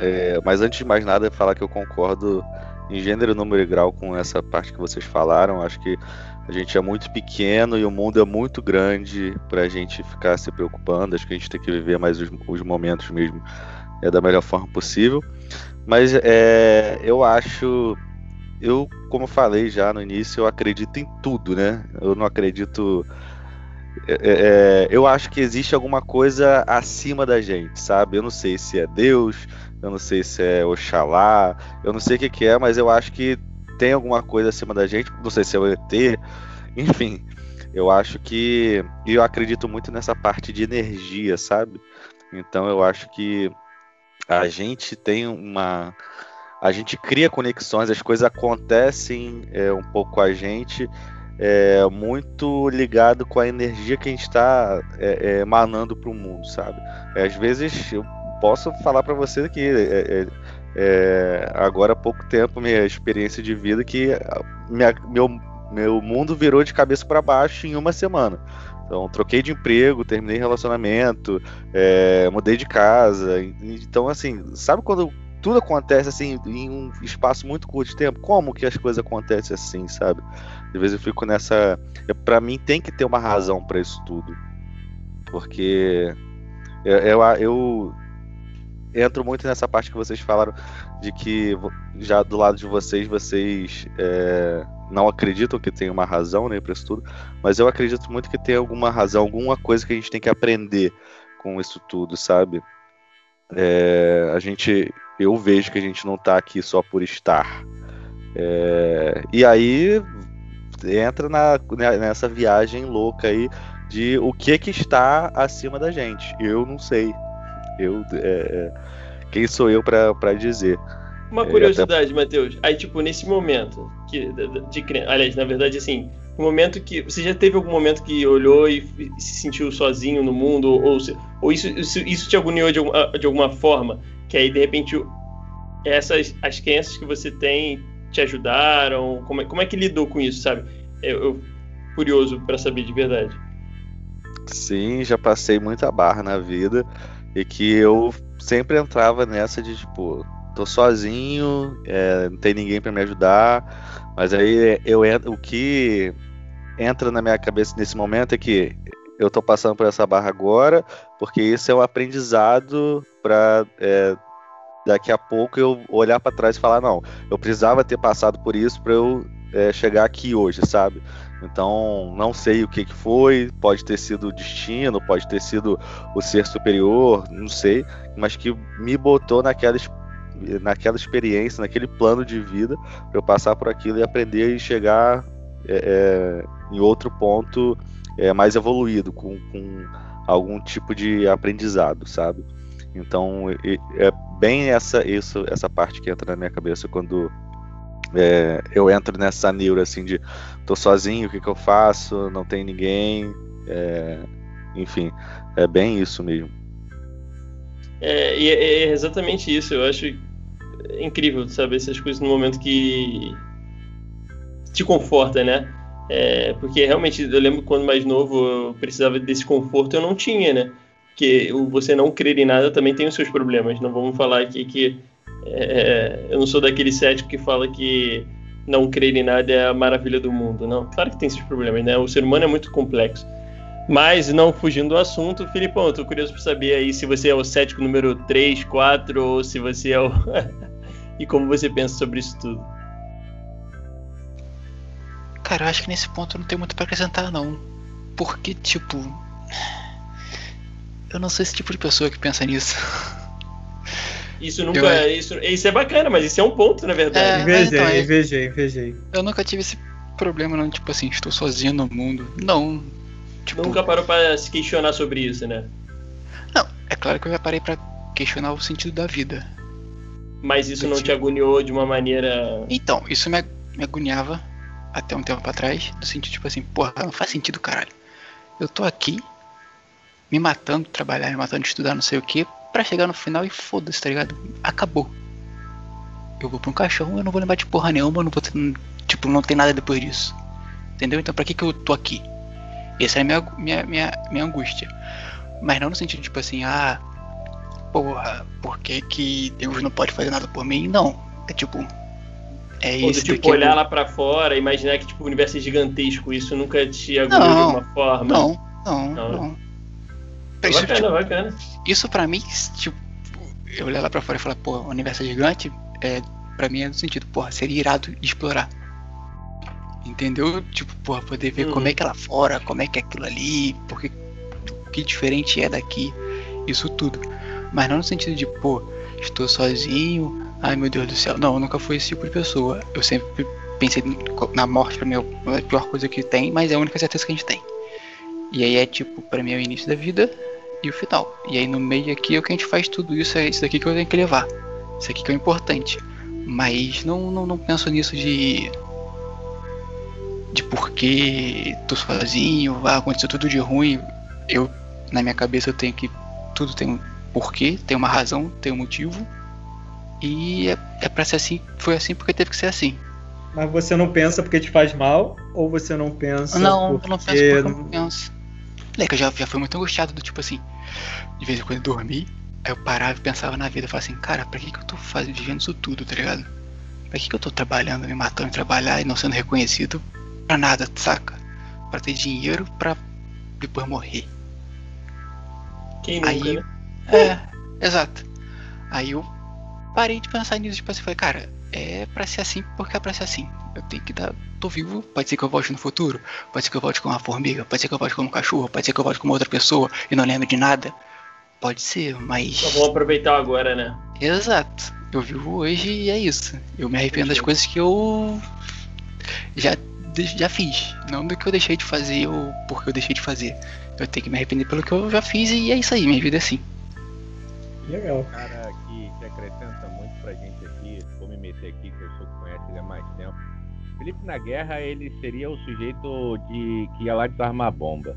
é, mas antes de mais nada, falar que eu concordo em gênero, número e grau com essa parte que vocês falaram. Acho que a gente é muito pequeno e o mundo é muito grande para a gente ficar se preocupando. Acho que a gente tem que viver mais os, os momentos mesmo é, da melhor forma possível. Mas é, eu acho, eu como falei já no início, eu acredito em tudo, né? Eu não acredito é, é, é, eu acho que existe alguma coisa acima da gente, sabe? Eu não sei se é Deus, eu não sei se é Oxalá, eu não sei o que, que é, mas eu acho que tem alguma coisa acima da gente, não sei se é o ET, enfim. Eu acho que. E eu acredito muito nessa parte de energia, sabe? Então eu acho que a gente tem uma. A gente cria conexões, as coisas acontecem é, um pouco com a gente é, muito ligado com a energia que a gente está é, é, emanando para o mundo, sabe? É, às vezes eu posso falar para você que é, é, agora há pouco tempo minha experiência de vida que minha, meu meu mundo virou de cabeça para baixo em uma semana. Então, troquei de emprego, terminei relacionamento, é, mudei de casa. Então, assim, sabe quando tudo acontece assim em um espaço muito curto de tempo? Como que as coisas acontecem assim, sabe? Às vezes eu fico nessa. Para mim tem que ter uma razão para isso tudo. Porque eu, eu, eu, entro muito nessa parte que vocês falaram de que já do lado de vocês, vocês é, não acreditam que tem uma razão né, para isso tudo, mas eu acredito muito que tem alguma razão, alguma coisa que a gente tem que aprender com isso tudo, sabe? É, a gente, eu vejo que a gente não está aqui só por estar. É, e aí entra na, né, nessa viagem louca aí de o que que está acima da gente. Eu não sei. Eu, é, é quem sou eu para dizer? Uma é, curiosidade, até... Matheus. Aí, tipo, nesse momento que de, de, aliás, na verdade, assim, no momento que você já teve algum momento que olhou e, e se sentiu sozinho no mundo ou, ou isso, isso, isso te agoniou de, de alguma forma, que aí de repente essas as crenças que você tem te ajudaram? Como é, como é que lidou com isso, sabe? Eu, eu curioso para saber de verdade. Sim, já passei muita barra na vida e que eu sempre entrava nessa de tipo, tô sozinho, é, não tem ninguém para me ajudar, mas aí eu o que entra na minha cabeça nesse momento é que eu tô passando por essa barra agora, porque isso é um aprendizado para é, daqui a pouco eu olhar para trás e falar não, eu precisava ter passado por isso para eu é, chegar aqui hoje, sabe? Então não sei o que, que foi, pode ter sido o destino, pode ter sido o ser superior, não sei, mas que me botou naquela naquela experiência, naquele plano de vida, para eu passar por aquilo e aprender e chegar é, é, em outro ponto é, mais evoluído, com, com algum tipo de aprendizado, sabe? Então é bem essa isso, essa parte que entra na minha cabeça quando é, eu entro nessa neura assim de tô sozinho, o que, que eu faço? Não tem ninguém. É, enfim, é bem isso mesmo. É, é, é exatamente isso. Eu acho incrível saber essas coisas no momento que te conforta, né? É, porque realmente eu lembro quando mais novo eu precisava desse conforto, eu não tinha, né? que você não crer em nada também tem os seus problemas. Não vamos falar aqui que é, eu não sou daquele cético que fala que não crer em nada é a maravilha do mundo. Não, claro que tem esses problemas, né? O ser humano é muito complexo. Mas, não fugindo do assunto, Filipão, eu tô curioso para saber aí se você é o cético número 3, 4 ou se você é o. e como você pensa sobre isso tudo. Cara, eu acho que nesse ponto não tem muito para acrescentar, não. Porque, tipo eu não sou esse tipo de pessoa que pensa nisso. Isso nunca. Eu... Isso, isso é bacana, mas isso é um ponto, na verdade. É, invejei, então, invejei, invejei. Eu nunca tive esse problema, não, tipo assim, estou sozinho no mundo. Não. Tipo... Nunca parou pra se questionar sobre isso, né? Não, é claro que eu já parei pra questionar o sentido da vida. Mas isso não te agoniou de uma maneira. Então, isso me, me agoniava até um tempo atrás, do sentido tipo assim, porra, não faz sentido, caralho. Eu tô aqui, me matando, trabalhar, me matando, estudar, não sei o que, para chegar no final e foda-se, tá ligado? Acabou. Eu vou pra um caixão, eu não vou lembrar de porra nenhuma, não vou ter, tipo, não tem nada depois disso. Entendeu? Então pra que que eu tô aqui? Essa é a minha, minha, minha, minha angústia. Mas não no sentido, tipo assim, ah, porra, por que, que Deus não pode fazer nada por mim? Não. É tipo. É Ou isso. tipo, olhar eu... lá para fora, imaginar que tipo, o universo é gigantesco, isso nunca te agulhou de alguma forma. Não, não, não. não. Isso, bacana, tipo, bacana. Isso pra mim, tipo, eu olhar lá pra fora e falar, pô, o universo é gigante, é, pra mim é no sentido, porra, seria irado explorar. Entendeu? Tipo, porra, poder ver uhum. como é que é lá fora, como é que é aquilo ali, porque o que diferente é daqui, isso tudo. Mas não no sentido de, pô, estou sozinho, ai meu Deus do céu. Não, eu nunca fui esse tipo de pessoa. Eu sempre pensei na morte pra mim é a pior coisa que tem, mas é a única certeza que a gente tem. E aí é tipo, pra mim é o início da vida e o final. E aí no meio aqui é o que a gente faz tudo isso, é isso daqui que eu tenho que levar. Isso aqui que é o importante. Mas não, não, não penso nisso de. De porquê tô sozinho, ah, aconteceu tudo de ruim. Eu, na minha cabeça, eu tenho que. Tudo tem um porquê, tem uma razão, tem um motivo. E é, é pra ser assim, foi assim porque teve que ser assim. Mas você não pensa porque te faz mal? Ou você não pensa não, porque... eu não penso porque eu não penso. Leque, eu já, já fui muito angustiado do tipo assim, de vez em quando eu dormi, aí eu parava e pensava na vida, eu falava assim, cara, pra que, que eu tô fazendo, vivendo isso tudo, tá ligado? Pra que, que eu tô trabalhando, me matando, trabalhar e não sendo reconhecido pra nada, saca? Pra ter dinheiro pra depois morrer. Quem nunca, aí, né? É, exato. Aí eu parei de pensar nisso, tipo assim, falei, cara, é pra ser assim porque é pra ser assim. Eu tenho que dar. tô vivo, pode ser que eu volte no futuro, pode ser que eu volte com uma formiga, pode ser que eu volte como um cachorro, pode ser que eu volte com outra pessoa e não lembre de nada. Pode ser, mas. Só vou aproveitar agora, né? Exato. Eu vivo hoje e é isso. Eu me arrependo das coisas que eu já, já fiz. Não do que eu deixei de fazer ou porque eu deixei de fazer. Eu tenho que me arrepender pelo que eu já fiz e é isso aí, minha vida é assim. Legal. Cara que, que acrescenta muito pra gente aqui, que eu sou que conhece ele há mais tempo. Felipe na guerra, ele seria o sujeito de que ia lá desarmar a bomba.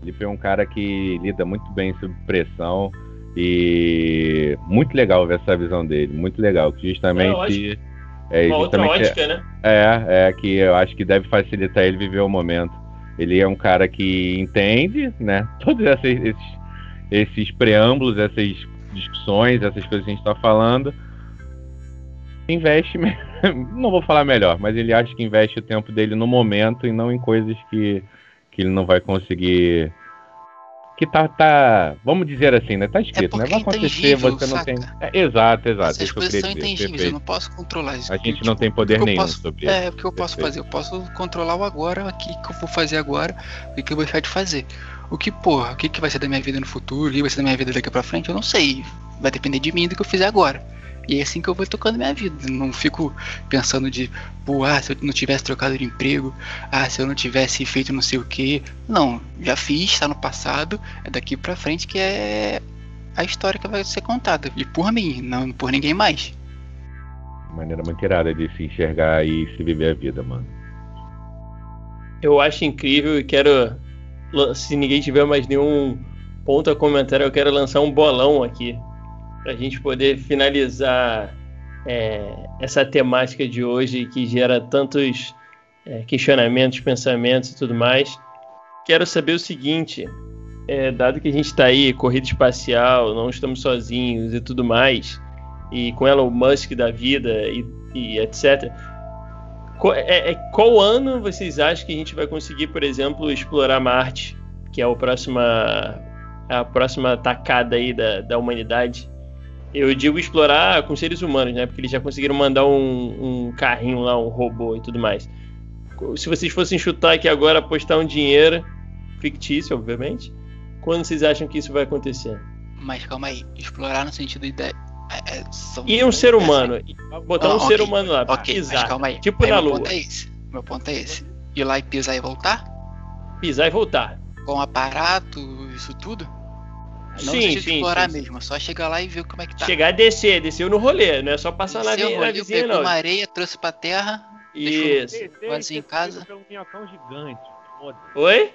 Felipe é um cara que lida muito bem sob pressão e muito legal ver essa visão dele, muito legal, que justamente é, é uma outra ótica, né? É, é que eu acho que deve facilitar ele viver o momento. Ele é um cara que entende, né, todos esses, esses preâmbulos, essas discussões, essas coisas que a gente está falando, investe, não vou falar melhor, mas ele acha que investe o tempo dele no momento e não em coisas que, que ele não vai conseguir. Que tá, tá, vamos dizer assim, né? Tá escrito, é né? Vai acontecer, você não saca? tem. É, exato, exato. Essas coisas são intangíveis, eu não posso controlar isso. A gente tipo, não tem poder nenhum posso, sobre É, o que eu posso fazer? Eu posso controlar o agora, aqui que eu vou fazer agora, o que eu vou deixar de fazer. O que, porra, o que, que vai ser da minha vida no futuro, o que vai ser da minha vida daqui pra frente, eu não sei. Vai depender de mim do que eu fizer agora. E é assim que eu vou tocando minha vida. Não fico pensando de, pô, ah, se eu não tivesse trocado de emprego, ah, se eu não tivesse feito não sei o que. Não, já fiz, está no passado, é daqui pra frente que é a história que vai ser contada. E por mim, não por ninguém mais. Maneira muito irada de se enxergar e se viver a vida, mano. Eu acho incrível e quero. Se ninguém tiver mais nenhum ponto a comentar, eu quero lançar um bolão aqui para a gente poder finalizar é, essa temática de hoje que gera tantos é, questionamentos, pensamentos e tudo mais. Quero saber o seguinte: é, dado que a gente está aí, corrida espacial, não estamos sozinhos e tudo mais, e com Elon Musk da vida e, e etc. Qual, é, é, qual ano vocês acham que a gente vai conseguir, por exemplo, explorar Marte, que é a próxima, a próxima tacada aí da, da humanidade? Eu digo explorar com seres humanos, né? Porque eles já conseguiram mandar um, um carrinho lá, um robô e tudo mais. Se vocês fossem chutar aqui agora, apostar um dinheiro, fictício, obviamente, quando vocês acham que isso vai acontecer? Mas calma aí, explorar no sentido de. É, é, e um ser humano. Botar um okay. ser humano lá, okay, pisar. Calma aí. Tipo aí na meu lua. Ponto é esse. Meu ponto é esse. Ir lá e pisar e voltar? Pisar e voltar. Com aparato, isso tudo? Não sim, sim, explorar sim, mesmo, é só chegar lá e ver como é que tá. Chegar e descer, desceu no rolê, não é só passar desceu na, rolê, na vizinha, não. uma areia, trouxe pra terra, Isso. deixou vazio em casa. Um minhocão gigante. Oi?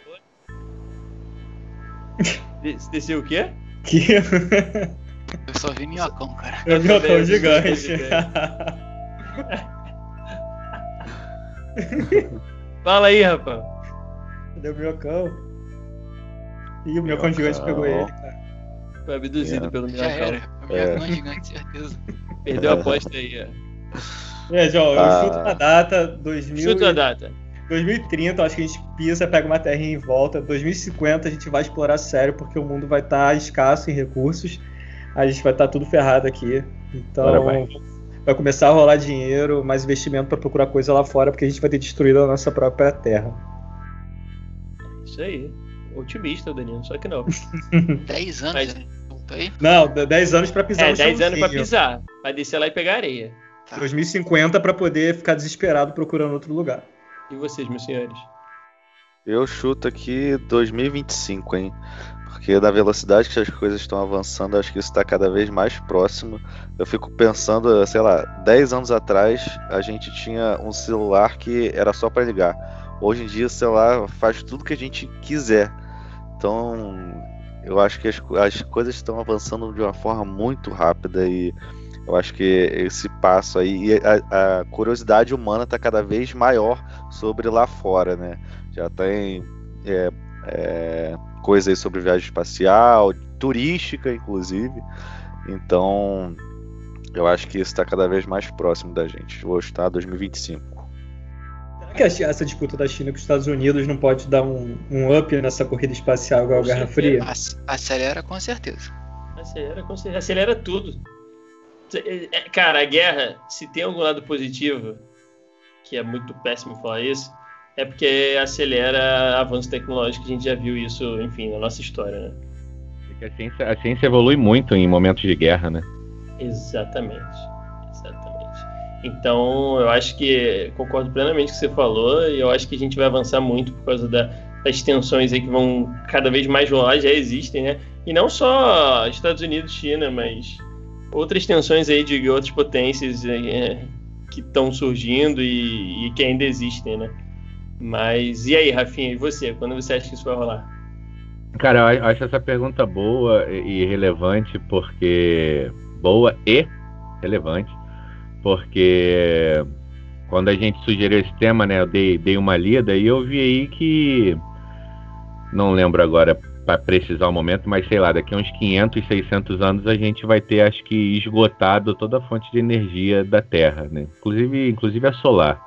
Desceu o quê? Que? Eu só vi minhocão, cara. É minhocão gigante. Fala aí, rapaz. Cadê o minhocão? Ih, o minhocão gigante pegou ele, cara. Foi abduzido é. pelo minhocão. Já era. É. gigante, certeza. Perdeu a aposta aí, ó. É, João, eu ah. chuto a data 2000. Chuta a data. 2030, acho que a gente pisa, pega uma terrinha em volta. 2050 a gente vai explorar sério, porque o mundo vai estar tá escasso em recursos. A gente vai estar tá tudo ferrado aqui. Então vai. vai. começar a rolar dinheiro, mais investimento para procurar coisa lá fora, porque a gente vai ter destruído a nossa própria terra. Isso aí. Otimista, Danilo, só que não. 10 anos, Mas... né? Não, 10 anos para pisar é, no 10 anos para pisar. Vai descer lá e pegar areia. Tá. 2050 para poder ficar desesperado procurando outro lugar. E vocês, meus senhores? Eu chuto aqui 2025, hein? Porque da velocidade que as coisas estão avançando, acho que isso está cada vez mais próximo. Eu fico pensando, sei lá, 10 anos atrás a gente tinha um celular que era só para ligar. Hoje em dia o celular faz tudo que a gente quiser. Então, eu acho que as, as coisas estão avançando de uma forma muito rápida e eu acho que esse passo aí, a, a curiosidade humana está cada vez maior sobre lá fora, né? Já tem é, é, coisas sobre viagem espacial, turística, inclusive. Então, eu acho que isso está cada vez mais próximo da gente. Hoje está 2025. Será que essa disputa da China com os Estados Unidos não pode dar um, um up nessa corrida espacial igual a Guerra Fria? Acelera com certeza. Acelera com certeza. Acelera tudo. É, é, cara, a guerra, se tem algum lado positivo, que é muito péssimo falar isso, é porque acelera avanço tecnológico, a gente já viu isso, enfim, na nossa história, né? A ciência, a ciência evolui muito em momentos de guerra, né? Exatamente. Então, eu acho que concordo plenamente com o que você falou, e eu acho que a gente vai avançar muito por causa da, das tensões aí que vão cada vez mais rolar, já existem, né? E não só Estados Unidos, China, mas outras tensões aí de outras potências é, que estão surgindo e, e, que ainda existem, né? Mas e aí, Rafinha, e você? Quando você acha que isso vai rolar? Cara, eu acho essa pergunta boa e relevante porque boa e relevante porque quando a gente sugeriu esse tema, né, eu dei, dei uma lida e eu vi aí que não lembro agora para precisar o momento, mas sei lá, daqui a uns 500, 600 anos a gente vai ter, acho que, esgotado toda a fonte de energia da Terra, né? Inclusive, inclusive a solar.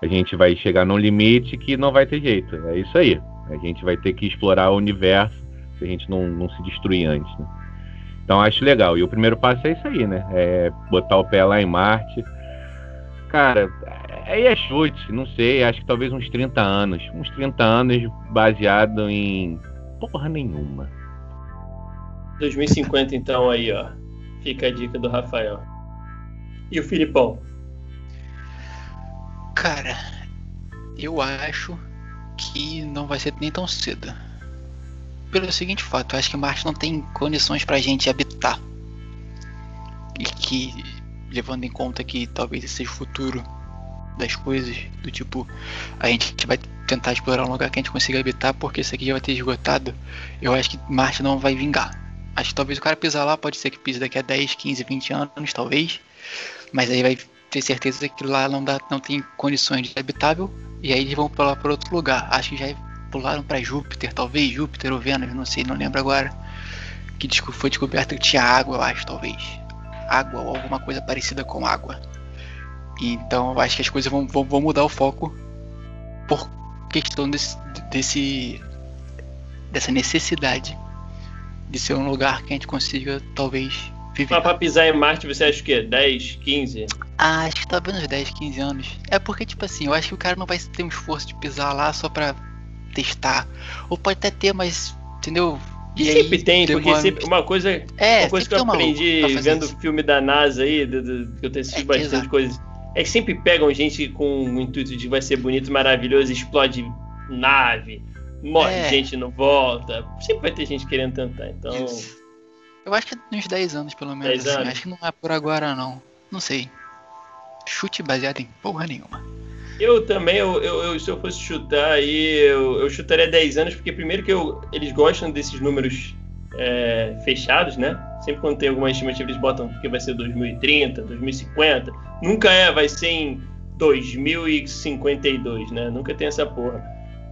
A gente vai chegar num limite que não vai ter jeito. É isso aí. A gente vai ter que explorar o universo se a gente não, não se destruir antes, né? Então acho legal. E o primeiro passo é isso aí, né? É botar o pé lá em Marte. Cara, aí é chute, não sei, acho que talvez uns 30 anos. Uns 30 anos baseado em porra nenhuma. 2050, então, aí, ó. Fica a dica do Rafael. E o Filipão? Cara, eu acho que não vai ser nem tão cedo. Pelo seguinte fato, eu acho que Marte não tem condições pra gente habitar. E que, levando em conta que talvez esse seja o futuro das coisas, do tipo, a gente vai tentar explorar um lugar que a gente consiga habitar, porque isso aqui já vai ter esgotado. Eu acho que Marte não vai vingar. Acho que talvez o cara pisar lá, pode ser que pise daqui a 10, 15, 20 anos, talvez. Mas aí vai ter certeza que lá não, dá, não tem condições de habitável. E aí eles vão pular para outro lugar. Acho que já pularam para Júpiter, talvez Júpiter ou Vênus, não sei, não lembro agora. Que foi descoberto que tinha água, eu acho, talvez. Água ou alguma coisa parecida com água. Então eu acho que as coisas vão, vão, vão mudar o foco por questão desse, desse, dessa necessidade de ser um lugar que a gente consiga talvez viver. Mas pra pisar em Marte você acha o quê? 10, 15? Ah, acho que talvez uns 10, 15 anos. É porque, tipo assim, eu acho que o cara não vai ter um esforço de pisar lá só pra testar. Ou pode até ter, mas, entendeu? E sempre aí, tem, porque sempre uma coisa, é, uma coisa que eu aprendi vendo o filme da NASA aí, do, do, que eu tenho assistido é, bastante coisas é que sempre pegam gente com o intuito de vai ser bonito, maravilhoso, explode nave, morre é. gente não volta. Sempre vai ter gente querendo tentar. Então, Eu acho que é uns 10 anos, pelo menos. 10 assim. anos. Acho que não é por agora, não. Não sei. Chute baseado em porra nenhuma. Eu também, eu, eu, se eu fosse chutar aí, eu, eu chutaria 10 anos, porque primeiro que eu, eles gostam desses números é, fechados, né? Sempre quando tem alguma estimativa, eles botam que vai ser 2030, 2050. Nunca é, vai ser em 2052, né? Nunca tem essa porra.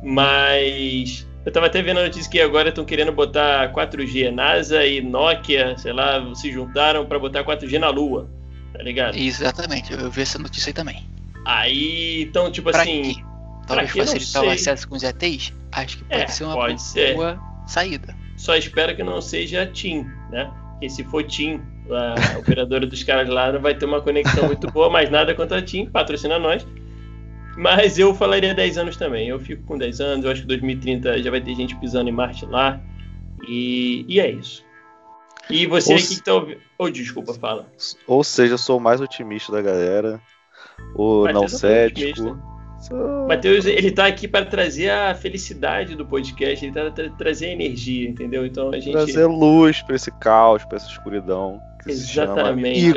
Mas eu tava até vendo a notícia que agora estão querendo botar 4G. NASA e Nokia, sei lá, se juntaram para botar 4G na Lua, tá ligado? Exatamente, eu vi essa notícia aí também. Aí, então, tipo pra assim. Quê? Talvez facilitar o acesso com os ETs? Acho que pode é, ser uma pode boa ser. saída. Só espero que não seja TIM, né? Porque se for TIM, a operadora dos caras lá não vai ter uma conexão muito boa, mas nada contra a TIM, patrocina nós. Mas eu falaria 10 anos também. Eu fico com 10 anos, eu acho que 2030 já vai ter gente pisando em Marte lá. E, e é isso. E você ou aqui que tá ouvindo. Oh, desculpa, fala. Ou seja, eu sou o mais otimista da galera. O não cético. Matheus, ele tá aqui para trazer a felicidade do podcast, ele tá para trazer a energia, entendeu? Então a gente. Trazer luz para esse caos, para essa escuridão. Exatamente.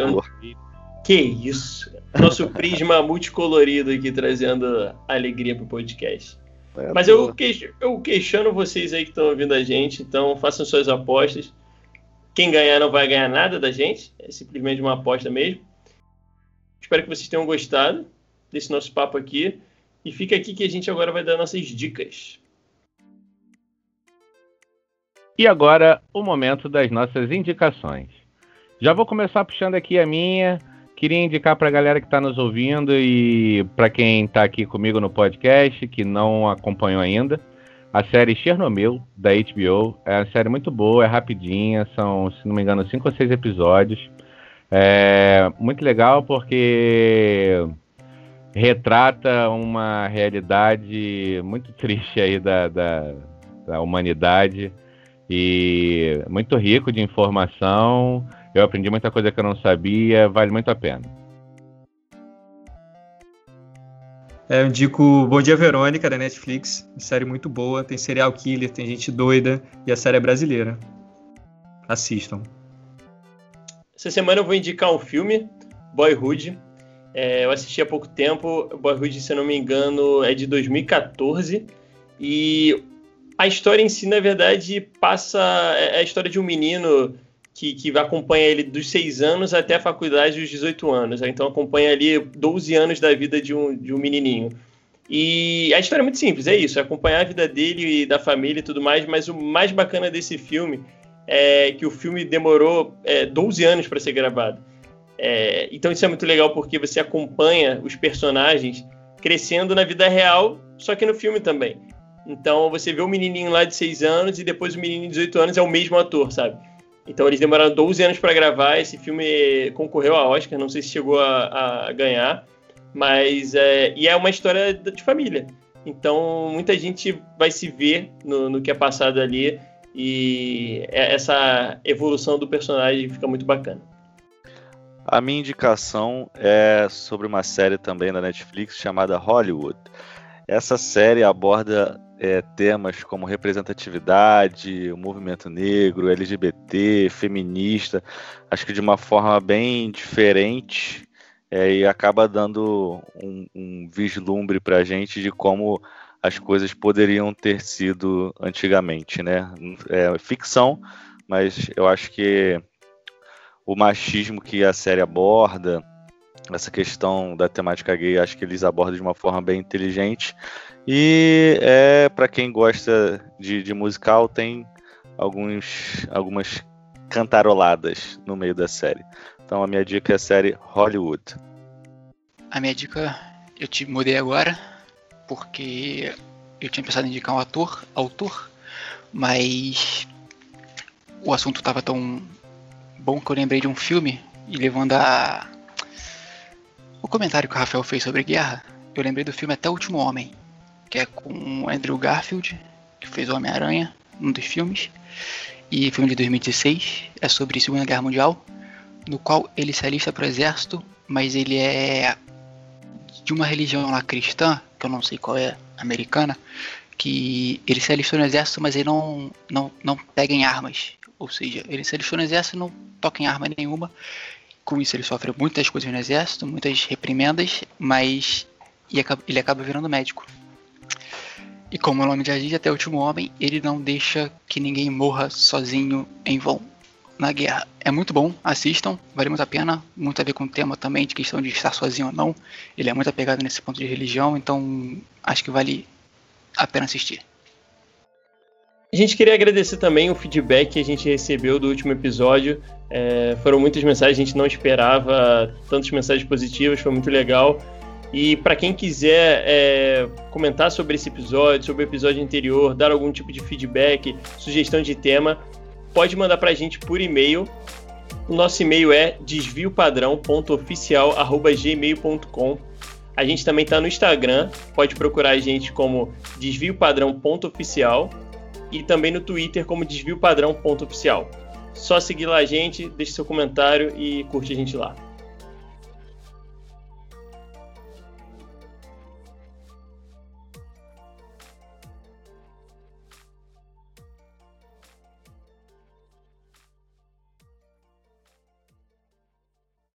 Que isso. Nosso prisma multicolorido aqui trazendo alegria pro podcast. É Mas eu, que, eu questiono vocês aí que estão ouvindo a gente, então façam suas apostas. Quem ganhar não vai ganhar nada da gente, é simplesmente uma aposta mesmo. Espero que vocês tenham gostado desse nosso papo aqui. E fica aqui que a gente agora vai dar nossas dicas. E agora, o momento das nossas indicações. Já vou começar puxando aqui a minha. Queria indicar para a galera que está nos ouvindo e para quem está aqui comigo no podcast, que não acompanhou ainda, a série Chernobyl, da HBO. É uma série muito boa, é rapidinha, são, se não me engano, cinco ou seis episódios. É muito legal porque retrata uma realidade muito triste aí da, da, da humanidade e muito rico de informação. Eu aprendi muita coisa que eu não sabia, vale muito a pena. É, eu indico Bom Dia Verônica, da Netflix. Série muito boa, tem serial killer, tem gente doida e a série é brasileira. Assistam. Essa semana eu vou indicar um filme, Boyhood. É, eu assisti há pouco tempo. Boyhood, se eu não me engano, é de 2014. E a história em si, na verdade, passa. É a história de um menino que, que acompanha ele dos 6 anos até a faculdade dos 18 anos. Então acompanha ali 12 anos da vida de um, de um menininho. E a história é muito simples, é isso, é acompanhar a vida dele e da família e tudo mais, mas o mais bacana desse filme é que o filme demorou é, 12 anos para ser gravado. É, então isso é muito legal porque você acompanha os personagens crescendo na vida real, só que no filme também. Então você vê o menininho lá de 6 anos e depois o menininho de 18 anos é o mesmo ator, sabe? Então eles demoraram 12 anos para gravar. Esse filme concorreu a Oscar, não sei se chegou a, a ganhar, mas é, e é uma história de família. Então muita gente vai se ver no, no que é passado ali e é, essa evolução do personagem fica muito bacana. A minha indicação é sobre uma série também da Netflix chamada Hollywood. Essa série aborda é, temas como representatividade, movimento negro, LGBT, feminista, acho que de uma forma bem diferente é, e acaba dando um, um vislumbre para a gente de como as coisas poderiam ter sido antigamente, né? É ficção, mas eu acho que o machismo que a série aborda, essa questão da temática gay, acho que eles abordam de uma forma bem inteligente. E é para quem gosta de, de, musical, tem alguns, algumas cantaroladas no meio da série. Então a minha dica é a série Hollywood. A minha dica eu te mudei agora, porque eu tinha pensado em indicar um ator, autor, mas o assunto estava tão bom que eu lembrei de um filme e levando a o comentário que o Rafael fez sobre guerra, eu lembrei do filme Até o Último Homem, que é com Andrew Garfield, que fez Homem-Aranha, um dos filmes, e filme de 2016, é sobre a Segunda Guerra Mundial, no qual ele se alista para o exército, mas ele é de uma religião lá cristã, que eu não sei qual é, americana, que ele se alistou no exército, mas ele não, não, não pega em armas ou seja, ele se alistou no exército não toca em arma nenhuma. Com isso ele sofre muitas coisas no exército, muitas reprimendas, mas ele acaba virando médico. E como o nome já diz, até o último homem, ele não deixa que ninguém morra sozinho em vão na guerra. É muito bom, assistam, vale muito a pena, muito a ver com o tema também de questão de estar sozinho ou não. Ele é muito apegado nesse ponto de religião, então acho que vale a pena assistir. A gente queria agradecer também o feedback que a gente recebeu do último episódio. É, foram muitas mensagens, a gente não esperava tantas mensagens positivas, foi muito legal. E para quem quiser é, comentar sobre esse episódio, sobre o episódio anterior, dar algum tipo de feedback, sugestão de tema, pode mandar para a gente por e-mail. O nosso e-mail é desviopadrão.oficial.gmail.com. A gente também está no Instagram, pode procurar a gente como desviopadrão.oficial e também no Twitter como desviopadrão.oficial. Só seguir lá a gente, deixe seu comentário e curte a gente lá.